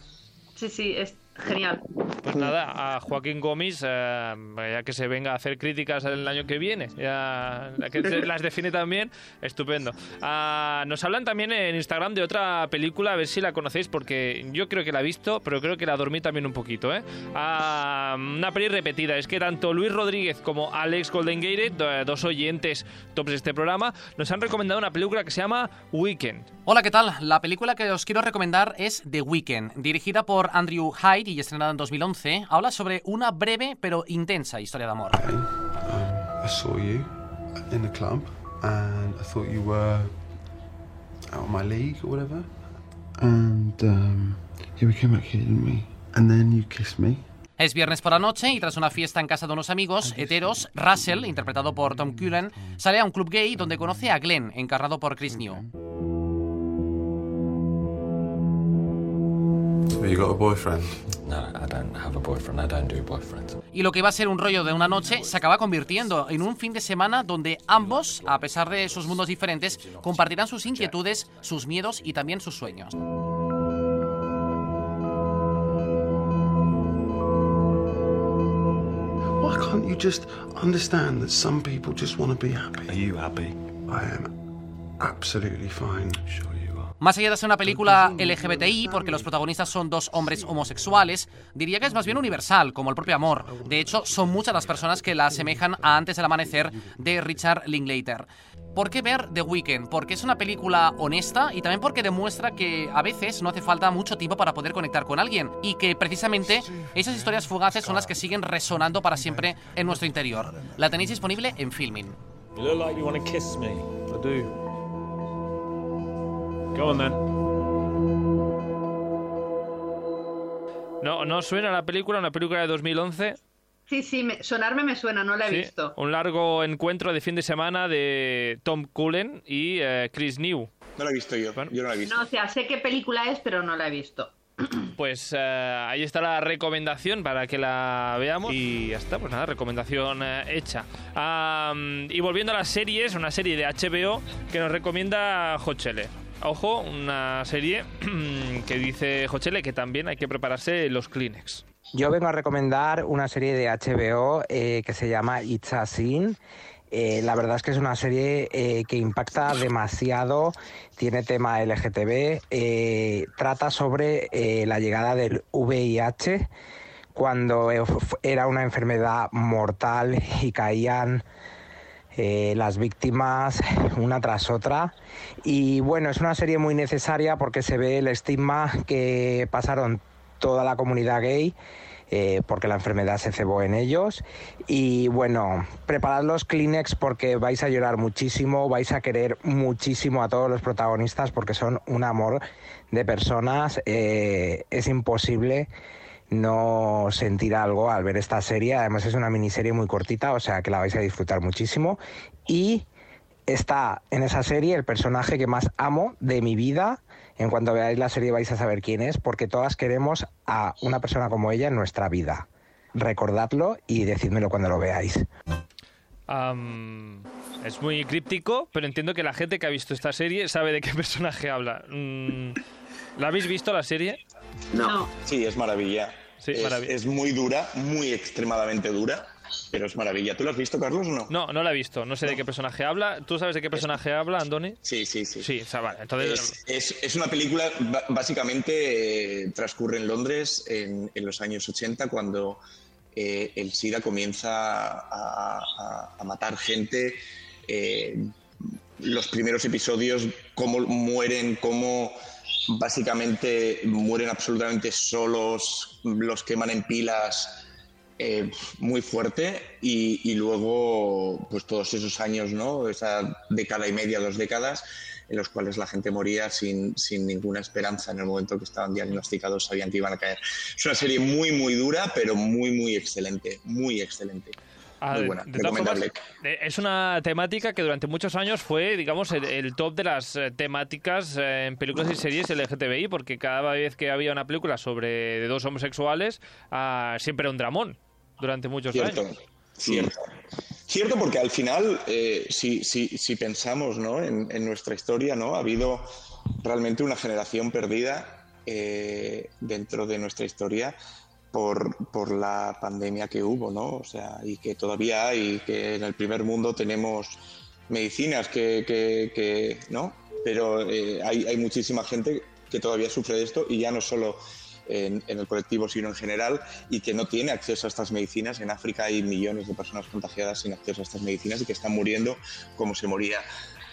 S2: Sí, sí, es genial.
S3: Pues nada, a Joaquín Gómez, eh, ya que se venga a hacer críticas el año que viene, ya que las define también, estupendo. Ah, nos hablan también en Instagram de otra película, a ver si la conocéis, porque yo creo que la he visto, pero creo que la dormí también un poquito. ¿eh? Ah, una peli repetida, es que tanto Luis Rodríguez como Alex Goldengate, do- dos oyentes tops de este programa, nos han recomendado una película que se llama Weekend.
S8: Hola, ¿qué tal? La película que os quiero recomendar es The Weeknd, dirigida por Andrew Hyde y estrenada en 2011. Habla sobre una breve pero intensa historia de amor.
S9: Um, me.
S8: Es viernes por la noche y tras una fiesta en casa de unos amigos heteros, Russell, interpretado por Tom Cullen, sale a un club gay donde conoce a Glenn, encarnado por Chris New.
S9: So you got a boyfriend?
S10: No, I don't have a boyfriend. I don't do boyfriends.
S8: Y lo que iba a ser un rollo de una noche se acaba convirtiendo en un fin de semana donde ambos, a pesar de sus mundos diferentes, compartirán sus inquietudes, sus miedos y también sus sueños.
S9: Why can't you just understand that some people just want to be happy?
S10: Are you happy?
S9: I am absolutely fine.
S10: Sure.
S8: Más allá de ser una película LGBTI, porque los protagonistas son dos hombres homosexuales, diría que es más bien universal, como el propio amor. De hecho, son muchas las personas que la asemejan a Antes del Amanecer de Richard Linklater. ¿Por qué ver The Weeknd? Porque es una película honesta y también porque demuestra que a veces no hace falta mucho tiempo para poder conectar con alguien y que precisamente esas historias fugaces son las que siguen resonando para siempre en nuestro interior. La tenéis disponible en Filmin.
S10: You look like you want to kiss me.
S3: I do. Go on then. No, no suena la película, una película de 2011.
S2: Sí, sí, me- sonarme me suena, no la he
S3: Sí,
S2: visto.
S3: Un largo encuentro de fin de semana de Tom Cullen y eh, Chris New.
S1: No la he visto yo.
S3: Bueno.
S1: Yo no la he visto.
S2: No, o sea, sé qué película es, pero no la he visto.
S3: Pues eh, ahí está la recomendación para que la veamos. Y ya está, pues nada, recomendación eh, hecha. Y volviendo a las series, una serie de HBO que nos recomienda Hochele. Ojo, una serie que dice Hochele que también hay que prepararse los Kleenex.
S11: Yo vengo a recomendar una serie de HBO eh, que se llama It's a Sin. Eh, la verdad es que es una serie eh, que impacta demasiado, tiene tema LGTB, eh, trata sobre eh, la llegada del VIH cuando era una enfermedad mortal y caían eh, las víctimas una tras otra. Y bueno, es una serie muy necesaria porque se ve el estigma que pasaron toda la comunidad gay. eh, porque la enfermedad se cebó en ellos. Y bueno, preparad los Kleenex porque vais a llorar muchísimo, vais a querer muchísimo a todos los protagonistas porque son un amor de personas. eh, es imposible no sentir algo al ver esta serie. Además es una miniserie muy cortita, o sea que la vais a disfrutar muchísimo. Y está en esa serie el personaje que más amo de mi vida. En cuanto veáis la serie vais a saber quién es, porque todas queremos a una persona como ella en nuestra vida. Recordadlo y decídmelo cuando lo veáis.
S3: Es muy críptico, pero entiendo que la gente que ha visto esta serie sabe de qué personaje habla. Mm, ¿La habéis visto la serie?
S4: No.
S1: Sí, es maravilla.
S3: Sí,
S1: es,
S3: maravilla.
S1: es muy dura, muy extremadamente dura, pero es maravilla. ¿Tú lo has visto, Carlos, o no?
S3: No, no la he visto. No sé de qué personaje habla. ¿Tú sabes de qué personaje habla, Andoni?
S1: Sí, sí, sí.
S3: Sí, o sea, vale. Entonces,
S1: Es, es- es una película, básicamente eh, transcurre en Londres en, en los años 80, cuando eh, el SIDA comienza a, a- a matar gente. eh, los primeros episodios, cómo mueren, cómo básicamente mueren absolutamente solos, los queman en pilas. eh, muy fuerte y, luego pues todos esos años, ¿no? Esa década y media, dos décadas, en los cuales la gente moría sin, sin ninguna esperanza en el momento que estaban diagnosticados, sabían que iban a caer. Es una serie muy, muy dura, pero muy, muy excelente, muy excelente.
S3: A
S1: muy buena,
S3: de formas, es una temática que durante muchos años fue, digamos, el, el top de las eh, temáticas eh, en películas y series LGTBI, porque cada vez que había una película sobre dos homosexuales, ah, siempre era un dramón durante muchos
S1: Cierto,
S3: años.
S1: cierto. Cierto, porque al final, eh, si, si, si pensamos ¿no? en, en nuestra historia, ¿no? ha habido realmente una generación perdida eh, dentro de nuestra historia por, por la pandemia que hubo, ¿no? O sea, y que todavía hay, que en el primer mundo tenemos medicinas que, que- que- ¿no? Pero eh, hay, muchísima gente que todavía sufre de esto y ya no solo en el colectivo, sino en general, y que no tiene acceso a estas medicinas. En África hay millones de personas contagiadas sin acceso a estas medicinas y que están muriendo como se moría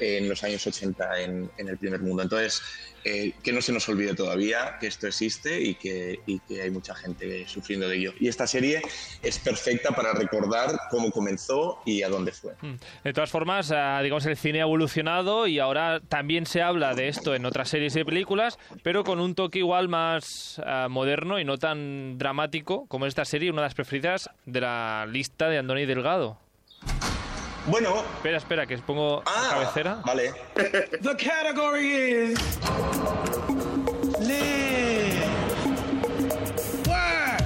S1: en los años 80 en, en el primer mundo. Entonces, eh, que no se nos olvide todavía que esto existe y que, y que hay mucha gente sufriendo de ello. Y esta serie es perfecta para recordar cómo comenzó y a dónde fue.
S3: Mm. De todas formas, ah, digamos, el cine ha evolucionado y ahora también se habla de esto en otras series y películas, pero con un toque igual más ah, moderno y no tan dramático como esta serie, una de las preferidas de la lista de Andoni Delgado.
S1: Bueno.
S3: Espera, espera, que pongo la cabecera.
S1: Vale.
S10: The category is live, work,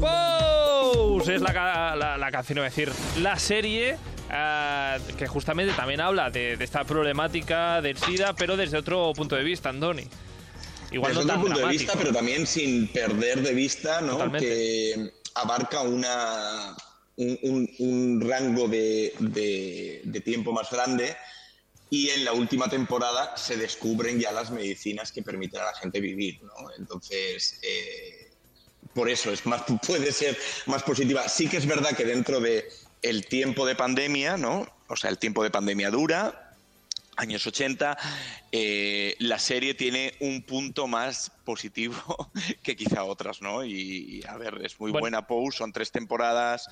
S3: Pose es la, la, la canción, iba a decir, la serie ah, que justamente también habla de, de esta problemática del SIDA, pero desde otro punto de vista, Andoni. Igual
S1: Desde
S3: no
S1: otro
S3: tan
S1: punto de vista, pero también sin perder de vista ¿no?
S3: Totalmente.
S1: que abarca una, un, un- un rango de, de- de tiempo más grande y en la última temporada se descubren ya las medicinas que permiten a la gente vivir. ¿no? Entonces, eh, por eso es más, puede ser más positiva. Sí que es verdad que dentro de el tiempo de pandemia, ¿no? o sea, el tiempo de pandemia dura, años 80, eh, la serie tiene un punto más positivo que quizá otras, ¿no? Y, y, a ver, es muy
S3: Bueno.
S1: buena Pose, son tres temporadas,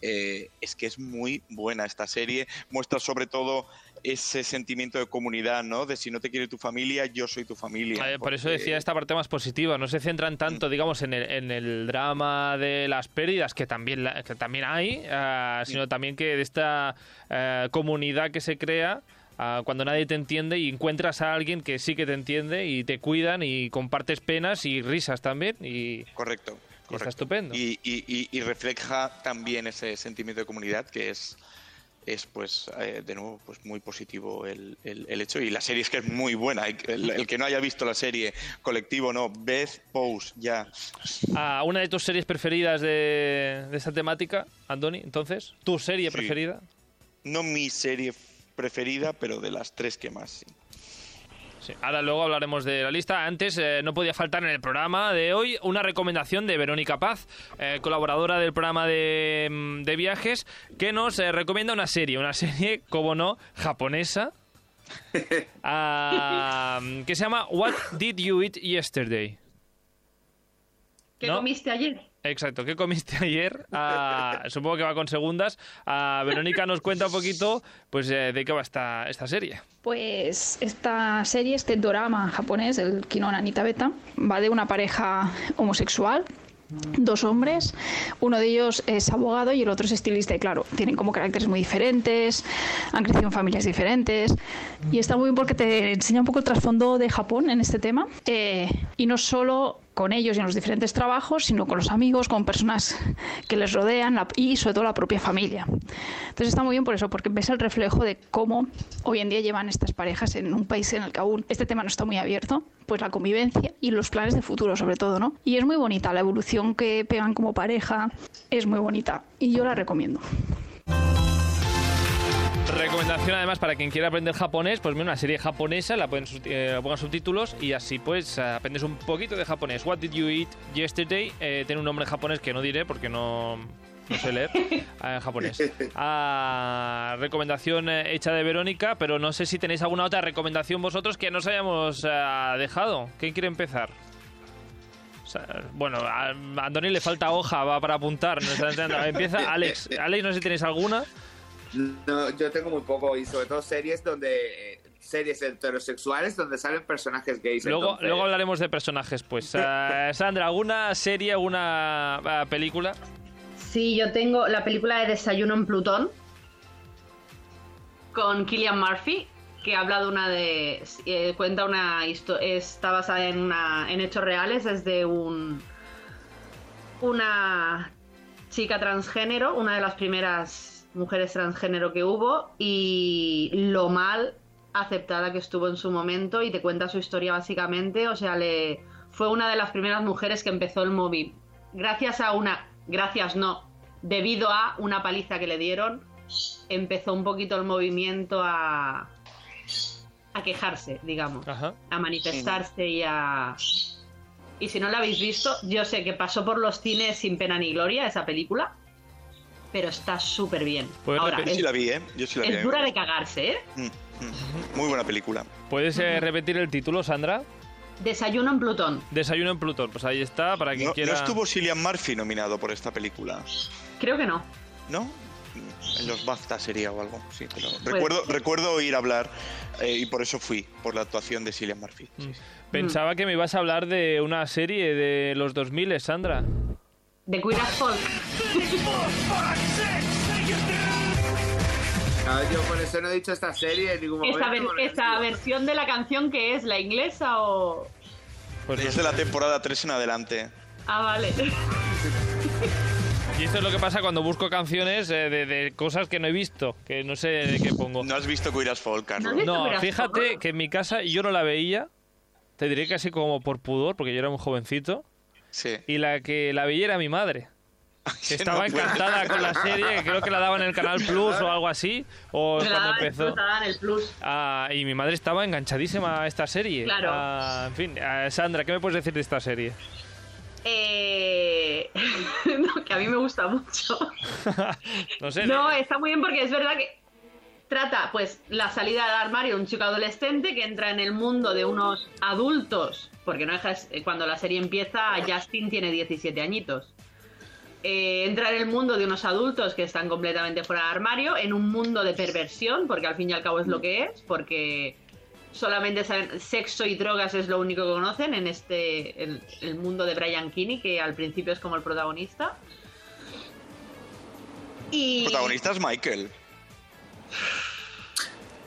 S1: eh, es que es muy buena esta serie, muestra sobre todo ese sentimiento de comunidad, ¿no? De si no te quiere tu familia, yo soy tu familia.
S3: Eh, por eso
S1: porque-
S3: decía esta parte más positiva. No se centran tanto, digamos, en el, en el drama de las pérdidas, que también, la- que también hay, ah, sino también que de esta eh, comunidad que se crea ah, cuando nadie te entiende y encuentras a alguien que sí que te entiende y te cuidan y compartes penas y risas también. Y,
S1: Correcto.
S3: y está
S1: correcto.
S3: estupendo.
S1: Y, y- y- y refleja también ese sentimiento de comunidad que es es pues eh, de nuevo pues muy positivo el, el- el hecho y la serie es que es muy buena el, el que no haya visto la serie colectivo no Beth Pose ya
S3: Ah, una de tus series preferidas de, de esta temática, Andoni, entonces, ¿tu serie
S1: Sí.
S3: preferida?
S1: no mi serie preferida pero de las tres que más sí.
S3: Sí, ahora luego hablaremos de la lista. Antes eh, no podía faltar en el programa de hoy una recomendación de Verónica Paz, eh, colaboradora del programa de, mm, de viajes, que nos eh, recomienda una serie, una serie, como no, japonesa, ah, que se llama What Did You Eat Yesterday?
S2: ¿Qué
S3: ¿No?
S2: comiste ayer?
S3: Exacto, ¿qué comiste ayer? Ah, supongo que va con segundas. Ah, Verónica nos cuenta un poquito pues, eh, de qué va esta, esta serie.
S12: Pues esta serie, este drama japonés, el Kinon Anita Beta, va de una pareja homosexual, dos hombres, uno de ellos es abogado y el otro es estilista y claro, tienen como caracteres muy diferentes, han crecido en familias diferentes y está muy bien porque te enseña un poco el trasfondo de Japón en este tema eh, y no solo con ellos y en los diferentes trabajos, sino con los amigos, con personas que les rodean y sobre todo la propia familia. Entonces está muy bien por eso, porque ves el reflejo de cómo hoy en día llevan estas parejas en un país en el que aún este tema no está muy abierto, pues la convivencia y los planes de futuro sobre todo, ¿no? Y es muy bonita, la evolución que pegan como pareja es muy bonita y yo la recomiendo.
S3: Recomendación además para quien quiera aprender japonés, pues mira una serie japonesa, la pueden eh, pongan subtítulos y así pues eh, aprendes un poquito de japonés. What did you eat yesterday? Eh, tiene un nombre japonés que no diré porque no, no sé leer eh, en japonés. Ah, recomendación eh, hecha de Verónica, pero no sé si tenéis alguna otra recomendación vosotros que nos hayamos eh, dejado. ¿Quién quiere empezar? Bueno, a Andoni le falta hoja va para apuntar. Empieza Alex. Alex, no sé si tenéis alguna.
S4: No, yo tengo muy poco y sobre todo series donde eh, series heterosexuales donde salen personajes gays.
S3: Luego,
S4: entonces-
S3: luego hablaremos de personajes, pues. Eh, Sandra, ¿alguna serie, alguna eh, película?
S2: Sí, yo tengo la película de Desayuno en Plutón con Killian Murphy, que habla de una de. eh, cuenta una historia. Está basada en, una, en hechos reales, es de un. Una chica transgénero, una de las primeras mujeres transgénero que hubo, y lo mal aceptada que estuvo en su momento, y te cuenta su historia básicamente. O sea, le. Fue una de las primeras mujeres que empezó el móvil. Gracias a una. Gracias no. Debido a una paliza que le dieron, empezó un poquito el movimiento a. a quejarse, digamos. A manifestarse y a. Y si no la habéis visto, yo sé que pasó por los cines sin pena ni gloria esa película, pero está súper bien.
S3: Puedes
S2: Ahora,
S1: yo
S2: es,
S1: sí la vi eh yo sí la vi
S2: es dura de cagarse, ¿eh?
S1: Mm, mm. muy buena película
S3: ¿Puedes eh, repetir el título, Sandra?
S2: Desayuno en Plutón.
S3: Desayuno en Plutón. Pues ahí está, para quien
S1: no,
S3: quiera.
S1: no estuvo Cillian Murphy nominado por esta película
S2: Creo que no.
S1: ¿no? En los BAFTA sería o algo, sí, pero
S2: Pues-
S1: recuerdo, recuerdo oír hablar eh, y por eso fui, por la actuación de Cillian Murphy.
S3: Mm. Pensaba que me ibas a hablar de una serie de los 2000, Sandra.
S2: De Queer as Folk.
S4: Ah, yo por eso no he dicho esta serie en ningún momento.
S2: Esa, ver- esa versión de la canción que es la inglesa o.
S3: Pues
S1: es de la temporada 3 en adelante.
S2: Ah, vale.
S3: Y esto es lo que pasa cuando busco canciones eh, de, de cosas que no he visto, que no sé de qué pongo.
S1: No has visto Queer as Folk, Carlos.
S3: No, fíjate que en mi casa yo no la veía, te diré casi como por pudor, porque yo era un jovencito.
S1: Sí.
S3: Y la que la veía era mi madre. Que estaba encantada con la serie, que creo que la daban en el Canal Plus o algo así, o
S2: la
S3: cuando empezó.
S2: En el Plus.
S3: Ah, y mi madre estaba enganchadísima a esta serie.
S2: Claro.
S3: Ah, en fin, ah, Sandra, ¿qué me puedes decir de esta serie?
S2: Eh... no, que a mí me gusta mucho.
S3: No sé.
S2: No, está muy bien porque es verdad que trata, pues, la salida del armario de un chico adolescente que entra en el mundo de unos adultos, porque no dejas, eh, cuando la serie empieza, Justin tiene 17 añitos. Eh, entra en el mundo de unos adultos que están completamente fuera del armario, en un mundo de perversión, porque al fin y al cabo es lo que es, porque solamente saben sexo y drogas es lo único que conocen en este el, el mundo de Brian Kinney, que al principio es como el protagonista. Y
S1: El protagonista es Michael.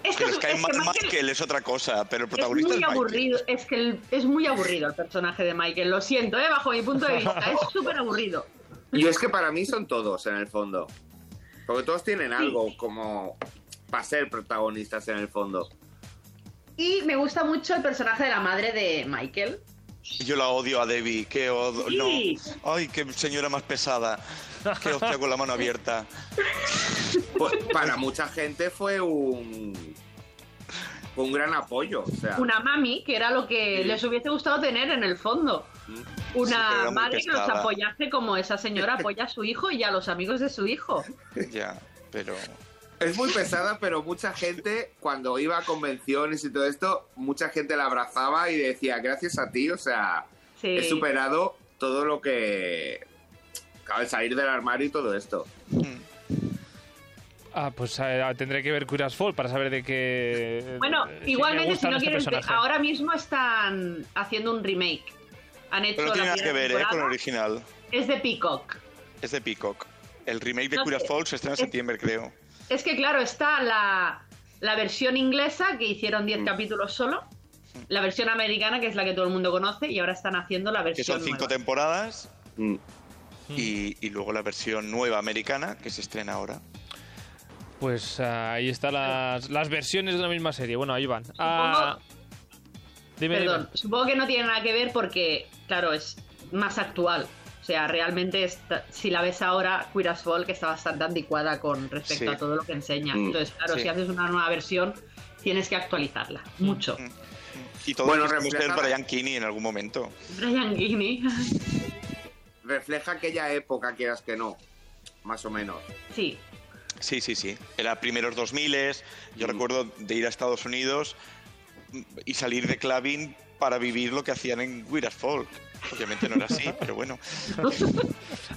S2: Es
S1: que
S2: que
S1: les
S2: es-
S1: cae
S2: es que Michael-
S1: Michael es otra cosa, pero el
S2: es
S1: protagonista
S2: muy
S1: es,
S2: aburrido, es que el- es muy aburrido el personaje de Michael, lo siento, ¿eh? bajo mi punto de vista, es súper aburrido.
S4: Y es que para mí son todos, en el fondo. Porque todos tienen algo como para ser protagonistas en el fondo.
S2: Y me gusta mucho el personaje de la madre de Michael.
S1: Yo la odio a Debbie, qué odio.
S2: Sí.
S1: No. Ay, qué señora más pesada. Qué hostia con la mano abierta.
S4: Pues, para mucha gente fue un un gran apoyo. O sea,
S2: Una mami, que era lo que
S4: Sí.
S2: les hubiese gustado tener en el fondo.
S1: Sí,
S2: Una madre que los apoyase como esa señora apoya a su hijo y a los amigos de su hijo.
S1: Ya, pero.
S4: es muy pesada, pero mucha gente, cuando iba a convenciones y todo esto, mucha gente la abrazaba y decía, gracias a ti, o sea,
S2: Sí.
S4: he superado todo lo que. Acaba de salir del armario y todo esto.
S3: Ah, pues eh, tendré que ver Curious Fall para saber de qué.
S2: Bueno,
S3: si
S2: igualmente, si no
S3: este
S2: quieren, ahora mismo están haciendo un remake. Han hecho
S1: Pero no tiene nada que ver, ¿eh? Con el original.
S2: Es de Peacock.
S1: Es de Peacock. El remake de
S2: No
S1: Curious
S2: sé.
S1: Falls se estrena en
S2: Es-
S1: septiembre, creo.
S2: Es que, claro, está la, la versión inglesa, que hicieron
S1: Mm.
S2: 10 capítulos solo. La versión americana, que es la que todo el mundo conoce, y ahora están haciendo la
S1: Que
S2: versión
S1: son cinco
S2: nueva.
S1: temporadas.
S4: Mm.
S1: Y, y luego la versión nueva americana que se estrena ahora.
S3: Pues ah, ahí están las, las versiones de la misma serie. Bueno, ahí van. Ah, dime,
S2: Perdón,
S3: dime.
S2: supongo que no tiene nada que ver porque, claro, es más actual. O sea, realmente está- si la ves ahora, Queer as Folk está bastante anticuada con respecto
S1: Sí.
S2: a todo lo que enseña.
S1: Mm,
S2: Entonces, claro,
S1: sí.
S2: si haces una nueva versión, tienes que actualizarla. Mucho.
S1: Y todo
S4: Bueno,
S1: ser
S4: refleja-
S1: Brian Kinney en algún momento.
S2: Brian Guinea.
S4: Refleja aquella época, quieras que no, más o menos.
S2: sí.
S1: Sí, sí, sí. Era primeros 2000 Yo recuerdo de ir a Estados Unidos y salir de clubbing para vivir lo que hacían en Weird Folk. Obviamente no era así, pero bueno.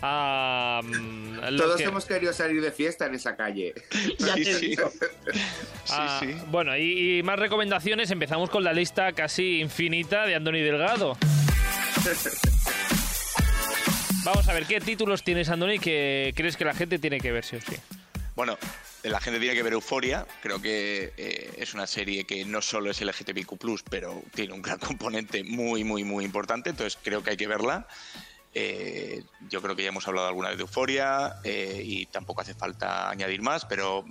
S3: Mm, lo
S4: Todos
S3: que-
S4: hemos querido salir de fiesta en esa calle.
S2: Ya
S1: Sí,
S2: te
S1: sí.
S2: digo.
S3: Ah,
S1: sí.
S3: Bueno, y, y más recomendaciones. Empezamos con la lista casi infinita de Andoni Delgado. Vamos a ver, ¿qué títulos tienes, Andoni, que crees que la gente tiene que ver, sí o sí?
S1: Bueno, la gente tiene que ver Euforia. Creo que eh, es una serie que no solo es LGTBIQ, pero tiene un gran componente muy, muy, muy importante. Entonces creo que hay que verla. Eh, yo creo que ya hemos hablado alguna vez de Euforia eh, y tampoco hace falta añadir más, pero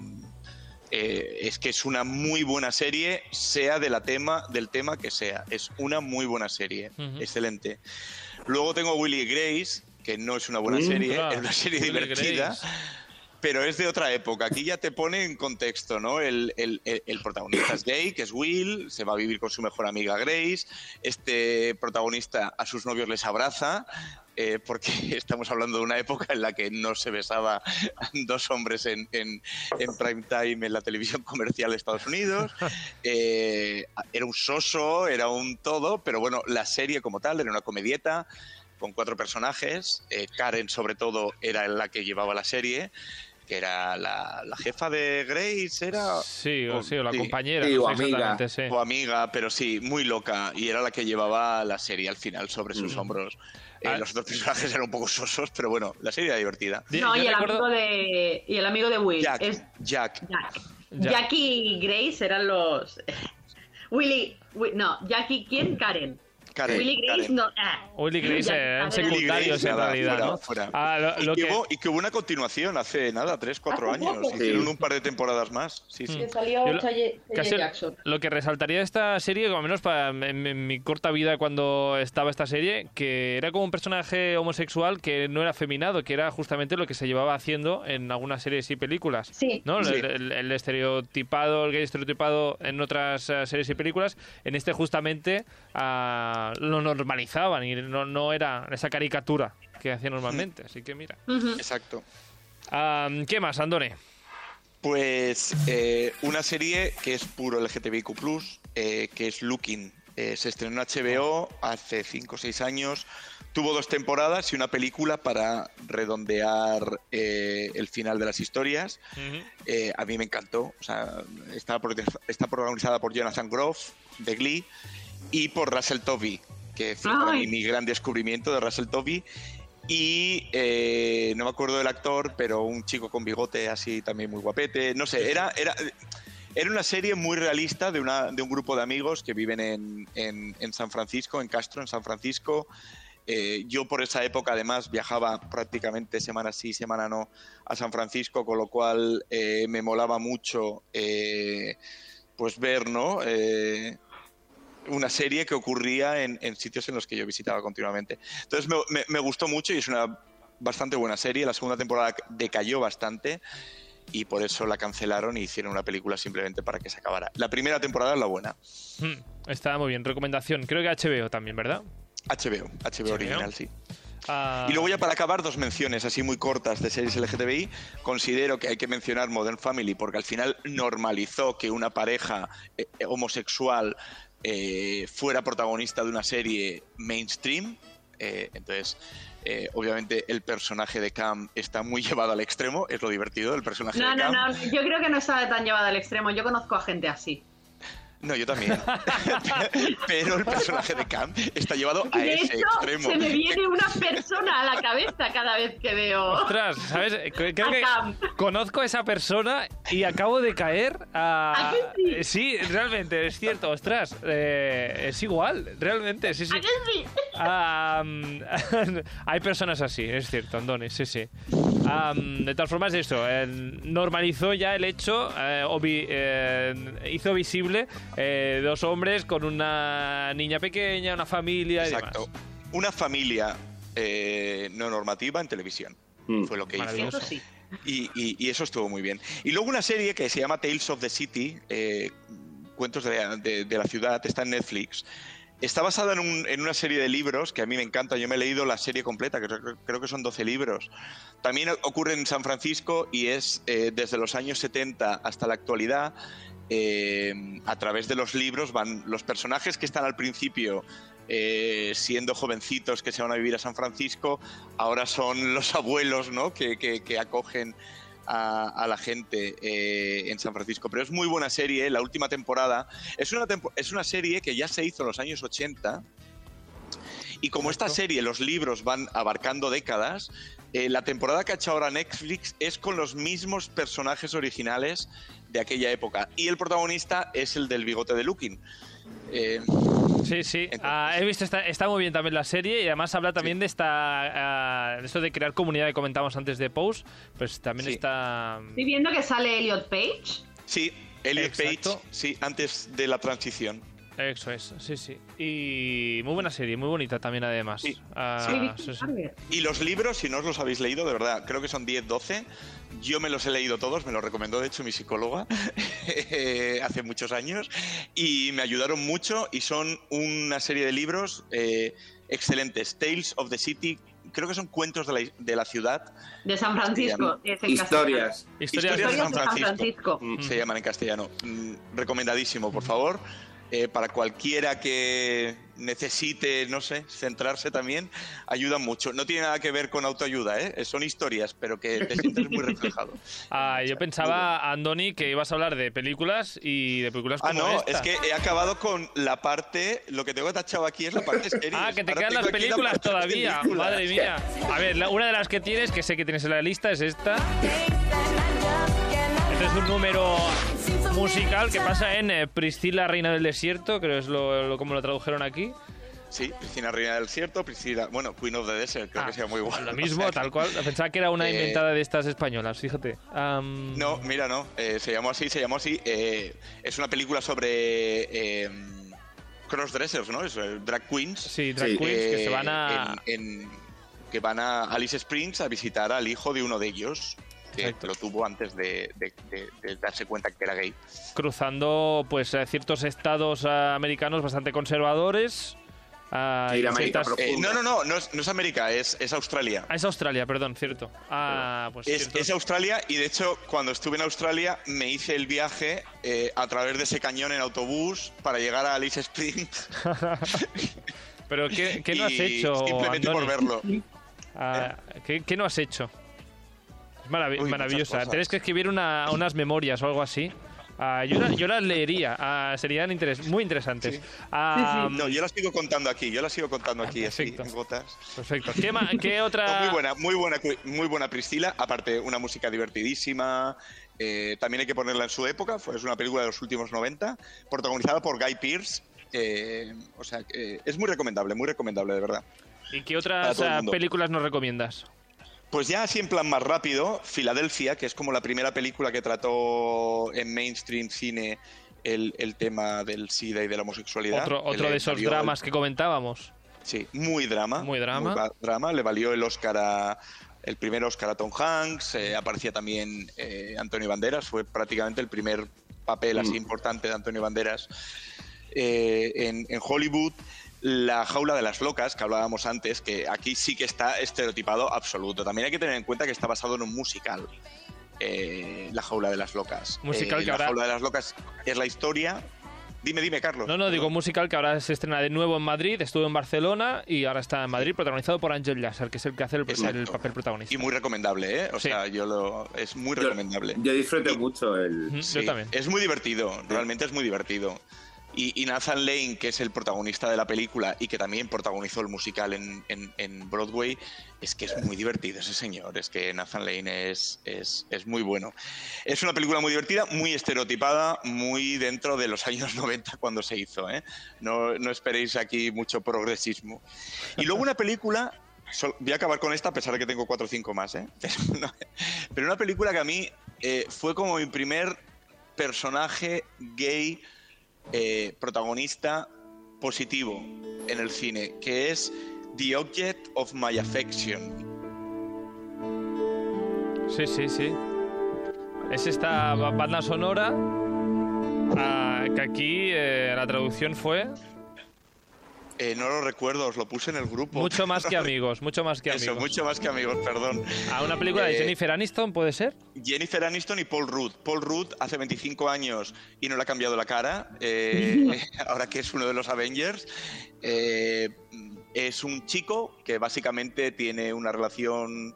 S1: es que es una muy buena serie, sea de la tema, del tema que sea. Es una muy buena serie, excelente. Luego tengo Willy Grace, que no es una buena
S4: Mm,
S1: serie,
S3: claro.
S1: es una serie divertida. Pero es de otra época. Aquí ya te pone en contexto, ¿no? El, el- el- protagonista es gay, que es Will, se va a vivir con su mejor amiga Grace. Este protagonista a sus novios les abraza, eh, porque estamos hablando de una época en la que no se besaba dos hombres en, en, en prime time en la televisión comercial de Estados Unidos. Eh, era un soso, era un todo, pero bueno, la serie como tal era una comedieta con cuatro personajes. Eh, Karen, sobre todo, era la que llevaba la serie, que era la, la jefa de Grace, era.
S3: Sí, o, sí, o la
S1: sí.
S3: compañera.
S4: Sí,
S3: no
S4: o amiga.
S3: sí.
S1: O amiga, pero sí, muy loca. Y era la que llevaba la serie al final sobre sus hombros. Eh,
S3: Ah.
S1: Los otros personajes eran un poco sosos, pero bueno, la serie era divertida.
S3: Di-
S2: No, y el,
S3: recuerdo-
S2: amigo de, y el amigo de Will
S1: Jack,
S2: es
S1: Jack.
S2: Jack.
S3: Jack.
S2: Jackie y Grace eran los. Willy. Wi- no, Jackie, ¿quién? Karen.
S1: Karen,
S2: Willy Grace, no. ah.
S3: Willy Grace eh, en secundarios en realidad, ¿no?
S1: fuera.
S3: Ah, lo,
S1: y,
S3: lo
S1: que
S3: que...
S1: hubo, y que hubo una continuación hace nada, tres, cuatro
S2: Hace
S1: años.
S2: poco.
S1: Hicieron
S4: Sí.
S1: un par de temporadas más. Sí, sí.
S2: Que salió
S3: lo-
S2: Chaye-
S3: Casi
S2: Chaye Jackson.
S3: lo que resaltaría de esta serie, al menos para, en, en mi corta vida cuando estaba esta serie, que era como un personaje homosexual que no era feminado, que era justamente lo que se llevaba haciendo en algunas series y películas.
S2: Sí.
S3: ¿no?
S1: Sí.
S3: El, el- el estereotipado, el gay estereotipado en otras eh, series y películas, en este justamente lo normalizaban y no, no era esa caricatura que hacía normalmente. Así que mira.
S1: Exacto.
S3: Ah, ¿Qué más, Andone?
S1: Pues eh, una serie que es puro LGTBIQ+, eh, que es Looking. Eh, se estrenó en HBO hace 5 o 6 años. Tuvo dos temporadas y una película para redondear eh, el final de las historias. Eh, a mí me encantó. O sea, está, está protagonizada por Jonathan Groff, de Glee, y por Russell Tovey, que fue para
S2: Ay.
S1: mí mi gran descubrimiento de Russell Tovey. Y eh, no me acuerdo del actor, pero un chico con bigote así también muy guapete. No sé, era, era, era una serie muy realista de, una, de un grupo de amigos que viven en, en- en San Francisco, en Castro, en San Francisco. Eh, yo por esa época además viajaba prácticamente semana sí, semana no a San Francisco, con lo cual eh, me molaba mucho eh, pues ver, ¿no? Una serie que ocurría en, en sitios en los que yo visitaba continuamente. Entonces me, me- me gustó mucho y es una bastante buena serie. La segunda temporada decayó bastante y por eso la cancelaron y hicieron una película simplemente para que se acabara. La primera temporada es la buena.
S3: Hmm, está muy bien. Recomendación. Creo que HBO también, ¿verdad?
S1: HBO, HBO original, sí.
S3: Ah,
S1: Y luego ya para acabar, dos menciones así muy cortas de series LGTBI. Considero que hay que mencionar Modern Family porque al final normalizó que una pareja eh, homosexual eh, fuera protagonista de una serie mainstream. Eh, entonces, eh, obviamente el personaje de Cam está muy llevado al extremo, es lo divertido del personaje
S2: No,
S1: de
S2: no,
S1: Cam.
S2: no, yo creo que no está tan llevado al extremo. Yo conozco a gente así.
S1: No, yo también. Pero el personaje de Cam está llevado a
S2: De
S1: ese
S2: hecho,
S1: extremo.
S2: se me viene una persona a la cabeza cada vez que veo.
S3: Ostras, ¿sabes? Creo que
S2: Cam.
S3: conozco a esa persona y acabo de caer a...
S2: ¿A que
S3: sí? realmente, es cierto, ostras. eh, es igual, realmente, sí, sí.
S2: ¿A que sí?
S3: Mm, hay personas así, es cierto, Andoni, sí, sí. Ah, mm, de todas formas, esto, eh, normalizó ya el hecho, eh, o vi- eh, hizo visible eh, dos hombres con una niña pequeña, una familia y
S1: Exacto.
S3: demás.
S1: Una familia eh, no normativa en televisión. Fue lo que hizo.
S2: Eso sí.
S1: Y, y- y eso estuvo muy bien. Y luego una serie que se llama Tales of the City, eh, Cuentos de la, de- de la Ciudad, está en Netflix. Está basada en, un- en una serie de libros que a mí me encanta. Yo me he leído la serie completa, que creo, que son 12 libros. También ocurre en San Francisco y es eh, desde los años 70 hasta la actualidad. eh, a través de los libros van los personajes que están al principio eh, siendo jovencitos que se van a vivir a San Francisco, ahora son los abuelos ¿no? que acogen a, a la gente eh, en San Francisco. Pero es muy buena serie, la última temporada. Es una, tempo- es una serie que ya se hizo en los años 80. Y como esta serie, los libros van abarcando décadas, eh, la temporada que ha hecho ahora Netflix es con los mismos personajes originales de aquella época. Y el protagonista es el del bigote de Looking. Eh,
S3: Sí, sí. Ah, he visto, está, está muy bien también la serie y además habla también de esta ah, de esto de crear comunidad que comentamos antes de Pose. Pues también
S1: Sí.
S3: está.
S2: Estoy viendo que sale Elliot Page.
S1: sí, Elliot
S3: Exacto.
S1: Page, sí, antes de la transición.
S3: Eso es, sí, sí. Y muy buena serie, muy bonita también además. Ah, sí, sí.
S1: Y los libros, si no os los habéis leído, de verdad, creo que son 10, 12. Yo me los he leído todos, me los recomendó de hecho mi psicóloga eh, hace muchos años y me ayudaron mucho y son una serie de libros eh, excelentes. Tales of the City, creo que son cuentos de la, de la ciudad.
S2: De San Francisco. es en
S4: Historias.
S2: castellano.
S3: Historias
S1: de San
S2: de San
S1: Francisco.
S2: Francisco.
S1: Mm, Se llaman en castellano. Mm, Recomendadísimo, por favor. Eh, para cualquiera que necesite, no sé, centrarse también, ayudan mucho. No tiene nada que ver con autoayuda, ¿eh? son historias, pero que te sientes muy reflejado.
S3: Ah, yo pensaba, Andoni, que ibas a hablar de películas y de películas
S1: Ah,
S3: como
S1: no,
S3: esta.
S1: es que he acabado con la parte, lo que tengo tachado aquí es la parte series.
S3: Ah, que te
S1: Ahora
S3: quedan las
S1: la
S3: películas
S1: de
S3: todavía.
S1: películas.
S3: Madre mía. A ver, la- una de las que tienes, que sé que tienes en la lista, es esta. Este es un número musical que pasa en eh, Priscila, Reina del Desierto, creo es lo, lo- como lo tradujeron aquí.
S1: Sí, Priscila Reina del Desierto, Priscila, bueno, Queen of the Desert, creo
S3: Ah,
S1: que sea muy igual.
S3: Lo
S1: O
S3: mismo,
S1: sea,
S3: tal cual. Pensaba que era una
S1: Eh,
S3: inventada de estas españolas, fíjate.
S1: No, mira, no. eh, se llamó así, se llamó así. eh, es una película sobre crossdressers, ¿no? Es, drag queens.
S3: Sí, drag queens que se van a-
S1: en- en- que van a Alice Springs a visitar al hijo de uno de ellos, que
S3: Exacto.
S1: lo tuvo antes de, de- de- de darse cuenta que era gay.
S3: cruzando pues eh, ciertos estados ah, americanos bastante conservadores. ah, y ciertas-
S1: Eh, no, no, no, no es, no es América, es, es Australia.
S3: Ah, es Australia, perdón, cierto. Ah, pues
S1: Es, Australia y de hecho cuando estuve en Australia me hice el viaje eh, a través de ese cañón en autobús para llegar a Alice Springs.
S3: Pero ¿qué, qué no has hecho,
S1: Simplemente por verlo.
S3: Ah, ¿qué, qué no has hecho? Marav-
S1: Uy,
S3: maravillosa. Tienes que escribir una- unas memorias o algo así. Ah, yo, la- yo las leería. Ah, serían interes- muy interesantes. Ah,
S1: No, yo la sigo contando aquí, yo la sigo contando aquí, así,
S3: perfecto.
S1: en gotas.
S3: Perfecto. ¿Qué, qué
S1: No,
S3: otra...?
S1: muy buena, muy buena, muy buena Priscila. Aparte, una música divertidísima. eh, también hay que ponerla en su época. Fue, es una película de los últimos 90, protagonizada por Guy Pearce. eh, o sea, que es muy recomendable, muy recomendable, de verdad.
S3: ¿Y qué otras eh, películas nos recomiendas?
S1: Pues ya así en plan más rápido, Filadelfia, que es como la primera película que trató en mainstream cine el, el tema del SIDA y de la homosexualidad.
S3: Otro, de esos dramas que comentábamos.
S1: Sí, muy drama.
S3: Muy drama.
S1: ba- drama. Le valió el Oscar a. El primer Oscar a Tom Hanks. eh, aparecía también eh, Antonio Banderas. Fue prácticamente el primer papel así
S4: Mm.
S1: importante de Antonio Banderas eh, en, en Hollywood. La jaula de las locas, que hablábamos antes, que aquí sí que está estereotipado absoluto. También hay que tener en cuenta que está basado en un musical. eh, la jaula de las locas.
S3: Musical
S1: Eh,
S3: que
S1: la
S3: ahora-
S1: jaula de las locas es la historia. Dime, dime, Carlos.
S3: No, no, digo musical que ahora se estrena de nuevo en Madrid, estuvo en Barcelona y ahora está en Madrid, protagonizado por Ángel Lasser, que es el que hace el, papel protagonista.
S1: Y muy recomendable, ¿eh? O
S3: Sí.
S1: sea, yo lo. Es muy
S4: Yo-
S1: recomendable.
S4: Yo disfruté mucho el.
S1: Sí,
S3: Yo también.
S1: Es muy divertido, realmente es muy divertido. Y, y Nathan Lane, que es el protagonista de la película y que también protagonizó el musical en, en- en Broadway, es que es muy divertido ese señor. Es que Nathan Lane es, es, es muy bueno. Es una película muy divertida, muy estereotipada, muy dentro de los años 90 cuando se hizo. ¿eh? No, no esperéis aquí mucho progresismo. Y luego una película voy a acabar con esta a pesar de que tengo cuatro o cinco más, ¿eh? Pero una película que a mí eh, fue como mi primer personaje gay eh, protagonista positivo en el cine, que es The Object of My Affection.
S3: Sí, sí, sí. Es esta ba- banda sonora ah, que aquí eh, la traducción fue
S1: Eh, no lo recuerdo, os lo puse en el grupo.
S3: mucho más que amigos, mucho más que
S1: Eso,
S3: amigos.
S1: mucho más que amigos, perdón.
S3: A una película de
S1: Eh,
S3: Jennifer Aniston, ¿puede ser?
S1: Jennifer Aniston y Paul Rudd. Paul Rudd hace 25 años y no le ha cambiado la cara, eh, ahora que es uno de los Avengers. Eh, es un chico que básicamente tiene una relación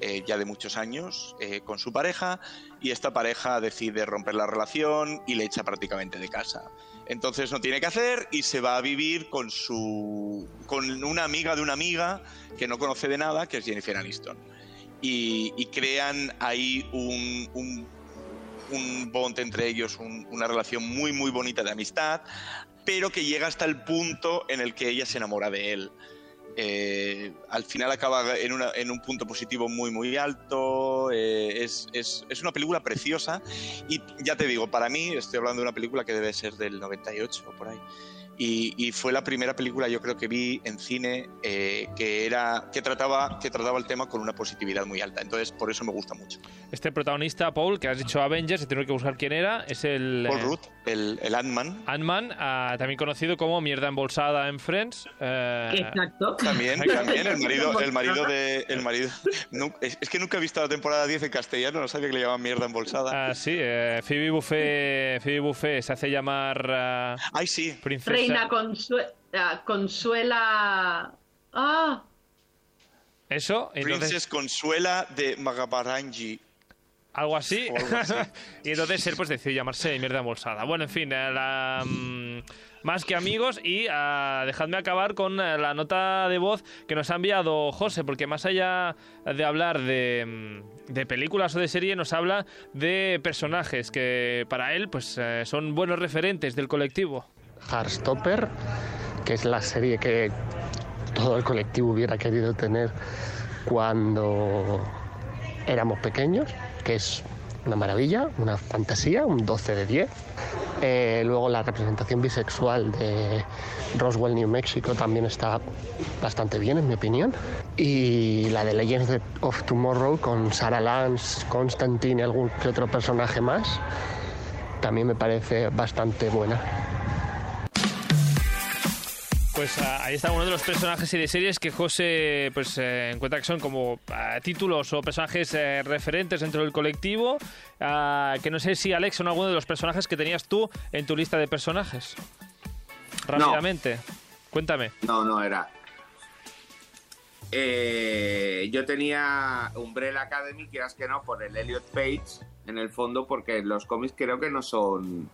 S1: eh, ya de muchos años eh, con su pareja y esta pareja decide romper la relación y le echa prácticamente de casa. Entonces no tiene que hacer y se va a vivir con su con una amiga de una amiga que no conoce de nada, que es Jennifer Aniston y, y crean ahí un, un, un bond entre ellos, un- una relación muy, muy bonita de amistad, pero que llega hasta el punto en el que ella se enamora de él. Eh, al final acaba en, un punto positivo muy, muy alto. eh, es, es- es una película preciosa. Y ya te digo, para mí, estoy hablando de una película que debe ser del 98 o por ahí. Y, y fue la primera película, yo creo que vi en cine eh, que, era, que, trataba, que trataba el tema con una positividad muy alta. Entonces, por eso me gusta mucho.
S3: Este protagonista, Paul, que has dicho Avengers, he tenido que buscar quién era, es el...
S1: Paul
S3: eh,
S1: Rudd, el, el Ant-Man.
S3: Ant-Man, ah, también conocido como mierda embolsada en Friends. eh,
S2: Exacto.
S1: También, también, el marido, el marido de. El marido, es, es que nunca he visto la temporada 10 en castellano, no sabía que le llamaban mierda embolsada.
S3: Ah, sí, eh, Phoebe Buffet, Phoebe Buffet se hace llamar ah,
S1: Ay, sí.
S3: princesa.
S2: Reina Consue- Consuela. Ah,
S3: Eso, entonces
S1: Princess Consuela de Magabarangi.
S3: algo así.
S1: O algo así.
S3: y entonces él pues decidió llamarse mierda embolsada. Bueno, en fin, eh, la, mm, más que amigos y ah, dejadme acabar con eh, la nota de voz que nos ha enviado José, porque más allá de hablar de, mm, de películas o de serie, nos habla de personajes que para él pues eh, son buenos referentes del colectivo.
S13: Heartstopper, que es la serie que todo el colectivo hubiera querido tener cuando éramos pequeños, que es una maravilla, una fantasía, un 12 de 10. Eh, luego la representación bisexual de Roswell, New Mexico, también está bastante bien, en mi opinión. Y la de Legends of Tomorrow con Sarah Lance, Constantine y algún que otro personaje más, también me parece bastante buena.
S3: Pues ah, ahí está uno de los personajes y de series que José pues eh, encuentra que son como ah, títulos o personajes eh, referentes dentro del colectivo. Ah, que no sé si Alex son alguno de los personajes que tenías tú en tu lista de personajes. Rápidamente, cuéntame.
S4: No, no era. Eh, yo tenía Umbrella Academy, quieras que no, por el Elliot Page, en el fondo, porque los cómics creo que no son.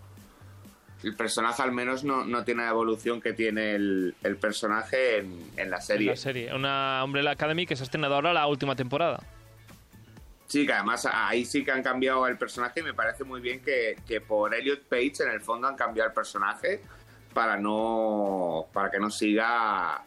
S4: El personaje al menos no, no tiene la evolución que tiene el, el personaje en, en la
S3: En
S4: serie.
S3: la serie. Una Umbrella Academy que se ha estrenado ahora la última temporada.
S4: Sí, que además ahí sí que han cambiado el personaje y me parece muy bien que, que por Elliot Page en el fondo han cambiado el personaje para no para que no siga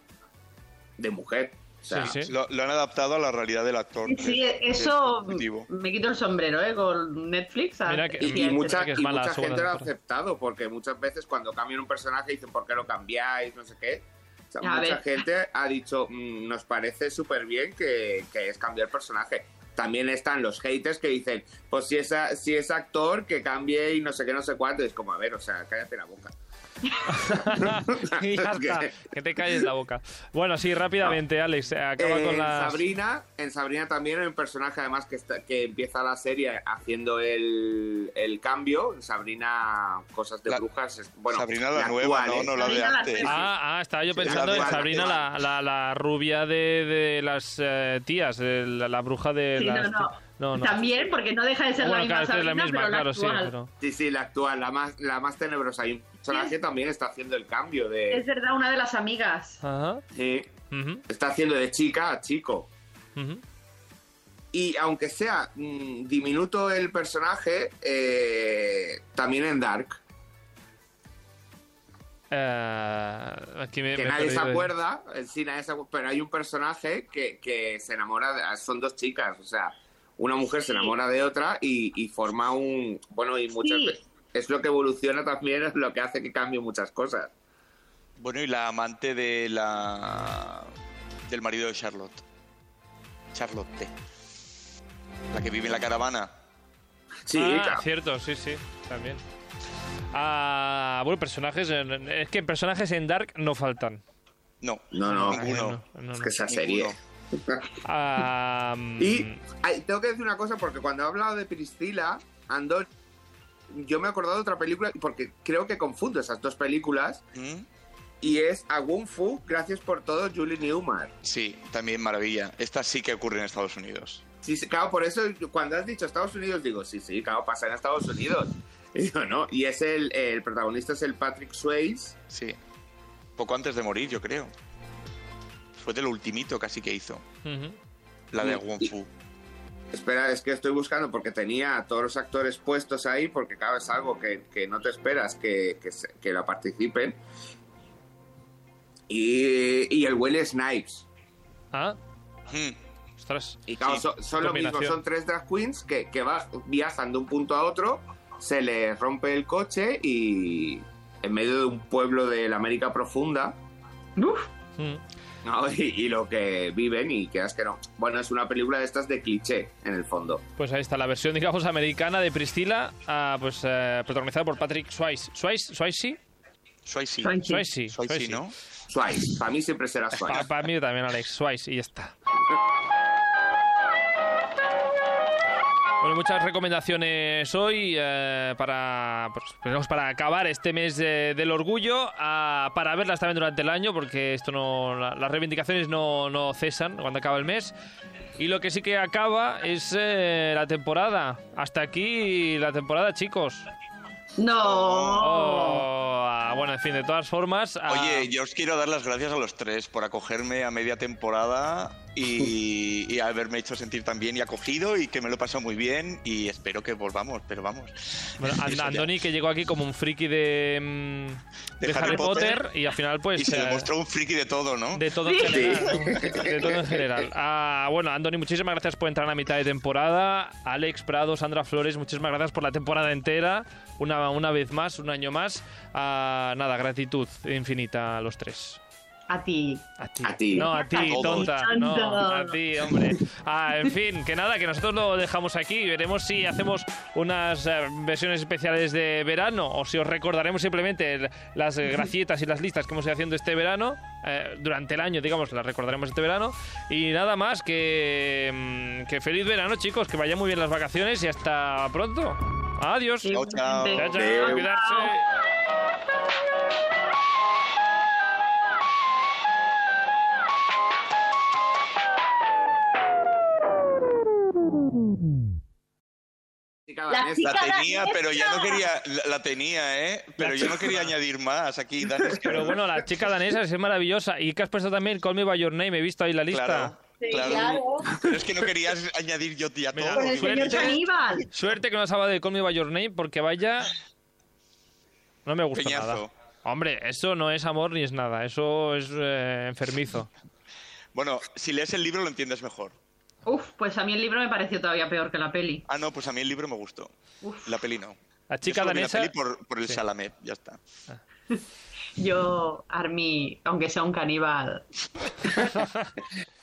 S4: de mujer. O sea,
S1: Lo, lo han adaptado a la realidad del actor.
S2: Sí,
S1: es
S2: eso
S1: positivo.
S2: me quito el sombrero, ¿eh? Con Netflix.
S4: y, mucha,
S3: que es
S4: y
S3: mala
S4: mucha gente lo ha aceptado, porque muchas veces cuando cambian un personaje dicen, ¿por qué lo cambiáis? No sé qué. O sea, mucha
S2: ver.
S4: gente ha dicho, "Mm, nos parece súper bien que, que es cambiar el personaje. También están los haters que dicen, pues si es, a- si es actor, que cambie y no sé qué, no sé cuánto. Y es como, a ver, o sea, cállate la boca.
S3: y ya está, que te calles la boca. Bueno, sí, rápidamente, Alex, eh, acaba
S4: Eh,
S3: con.
S4: Sabrina, en Sabrina también hay un personaje además que, está- que empieza la serie haciendo el, el cambio. En Sabrina, cosas de brujas. bueno,
S1: Sabrina la nueva,
S4: actual,
S1: ¿no?
S4: ¿eh?
S1: No la de antes.
S3: Ah, ah, estaba yo pensando en Sabrina,
S4: la
S3: la, rubia de, de las eh, tías, la, la bruja de
S2: Sí,
S3: las...
S2: no, no.
S3: No, no.
S2: También, porque no deja de ser
S3: Bueno,
S2: la misma
S3: claro, es es la
S2: Sabrina,
S3: misma,
S2: pero la
S3: claro, sí,
S2: actual.
S3: pero...
S4: Sí, sí, la actual, la más, la más tenebrosa. Y un personaje también está haciendo el cambio
S2: Es
S4: de.
S2: verdad, una de las amigas.
S3: Ajá.
S4: Sí, está haciendo de chica a chico.
S3: ujú.
S4: Y aunque sea mm, diminuto el personaje, eh, también en Dark,
S3: Eh, aquí me,
S4: que
S3: me
S4: nadie se acuerda, en sí nadie se acu- pero hay un personaje que, que se enamora, de- son dos chicas, o sea, una mujer se enamora de otra y, y forma un, bueno, y muchas
S2: Sí.
S4: veces, es lo que evoluciona también, es lo que hace que cambien muchas cosas.
S1: Bueno, y la amante de la del marido de Charlotte. Charlotte. La que vive en la caravana.
S4: Sí,
S3: Ah,
S4: claro.
S3: cierto, sí, sí, también. Ah, bueno, personajes... en- Es que personajes en Dark no faltan.
S1: No,
S4: No, no,
S1: ninguno.
S3: No, no,
S4: es
S3: no.
S4: que esa serie...
S1: Ninguno.
S4: Y ay, tengo que decir una cosa, porque cuando he hablado de Priscila, Andor, yo me he acordado de otra película, porque creo que confundo esas dos películas,
S1: ¿Mm?
S4: y es A Wong Fu, Gracias por todo, Julie Newmar.
S1: Sí, también maravilla. Esta sí que ocurre en Estados Unidos.
S4: Sí, sí, claro, por eso cuando has dicho Estados Unidos, digo, sí, sí, claro, pasa en Estados Unidos. Y digo, no, y es el, el protagonista es el Patrick Swayze.
S1: Sí. Poco antes de morir, yo creo. Fue del ultimito casi que hizo. La de Wong Fu.
S4: Espera, es que estoy buscando porque tenía a todos los actores puestos ahí, porque claro, es algo que, que no te esperas que, que, la participen. Y, y el Will Snipes.
S3: Ah,
S1: Mm.
S3: ostras.
S4: Y claro,
S1: Sí,
S4: son, son lo mismo, son tres drag queens que, que va- viajan de un punto a otro, se les rompe el coche y en medio de un pueblo de la América profunda,
S2: Uf,
S3: Mm.
S4: ¿No? y, y lo que viven y quedas que no. Bueno, es una película de estas de cliché, en el fondo.
S3: Pues ahí está la versión, digamos, americana de Priscila, ah, pues eh, protagonizada por Patrick Swayze. ¿Swayze? ¿Swayze?
S1: Swayze.
S2: Swayze.
S3: Swayze.
S1: Swayze, ¿no?
S4: Swayze, para mí siempre será Swayze.
S3: Para mí también, Alex. Swayze, y ya está. Bueno, muchas recomendaciones hoy eh, para, pues, para acabar este mes de- del orgullo, ah, para verlas también durante el año, porque esto no, la- las reivindicaciones no, no cesan cuando acaba el mes. Y lo que sí que acaba es eh, la temporada. Hasta aquí la temporada, chicos.
S2: no.
S3: Oh, bueno, en fin, de todas formas.
S1: Oye, yo os quiero dar las gracias a los tres por acogerme a media temporada y, y haberme hecho sentir tan bien y acogido y que me lo he pasado muy bien y espero que volvamos, pero vamos.
S3: Bueno, And-. Andoni que llegó aquí como un friki de, mm, de, Harry, Potter, y al final pues
S1: Y se
S3: eh,
S1: demostró un friki de todo, ¿no?
S3: de todo en general, de todo en general. Ah, bueno, Andoni, muchísimas gracias por entrar a mitad de temporada. Alex Prado, Sandra Flores, muchísimas gracias por la temporada entera. Una, una vez más, un año más. Ah, nada, gratitud infinita a los tres.
S2: A ti.
S3: A ti.
S4: A ti.
S3: No, a ti, tonta. No, a ti, hombre. Ah, en fin, que nada, que nosotros lo dejamos aquí. Veremos si hacemos unas eh, versiones especiales de verano o si os recordaremos simplemente las gracietas y las listas que hemos ido haciendo este verano. eh, durante el año, digamos, las recordaremos este verano. Y nada más, que, mm, que feliz verano, chicos. Que vayan muy bien las vacaciones y hasta pronto. Adiós.
S1: Chao, chao.
S3: Chao, chao. Cuidarse.
S2: La
S1: tenía, pero ya no quería. La, la tenía, ¿eh? Pero yo no quería añadir más aquí.
S3: Pero bueno, la chica danesa es maravillosa. Y que has puesto también Call Me By Your Name. He visto ahí la lista.
S1: Claro,
S2: Sí,
S1: claro.
S2: claro.
S1: Pero es que no querías añadir yo
S3: Mira,
S1: todo.
S2: Con el señor
S3: Suerte.
S2: caníbal.
S3: Suerte que no has hablado de Call Me By Your Name porque vaya... No me gusta
S1: Peñazo.
S3: nada. Hombre, eso no es amor ni es nada. Eso es eh, enfermizo.
S1: Bueno, si lees el libro lo entiendes mejor.
S2: Uf, pues a mí el libro me pareció todavía peor que la peli.
S1: Ah, no, pues a mí el libro me gustó. La peli no.
S3: La chica danesa.
S1: La peli por, por el
S3: Sí.
S1: Ya está.
S2: Yo, Army, aunque sea un caníbal.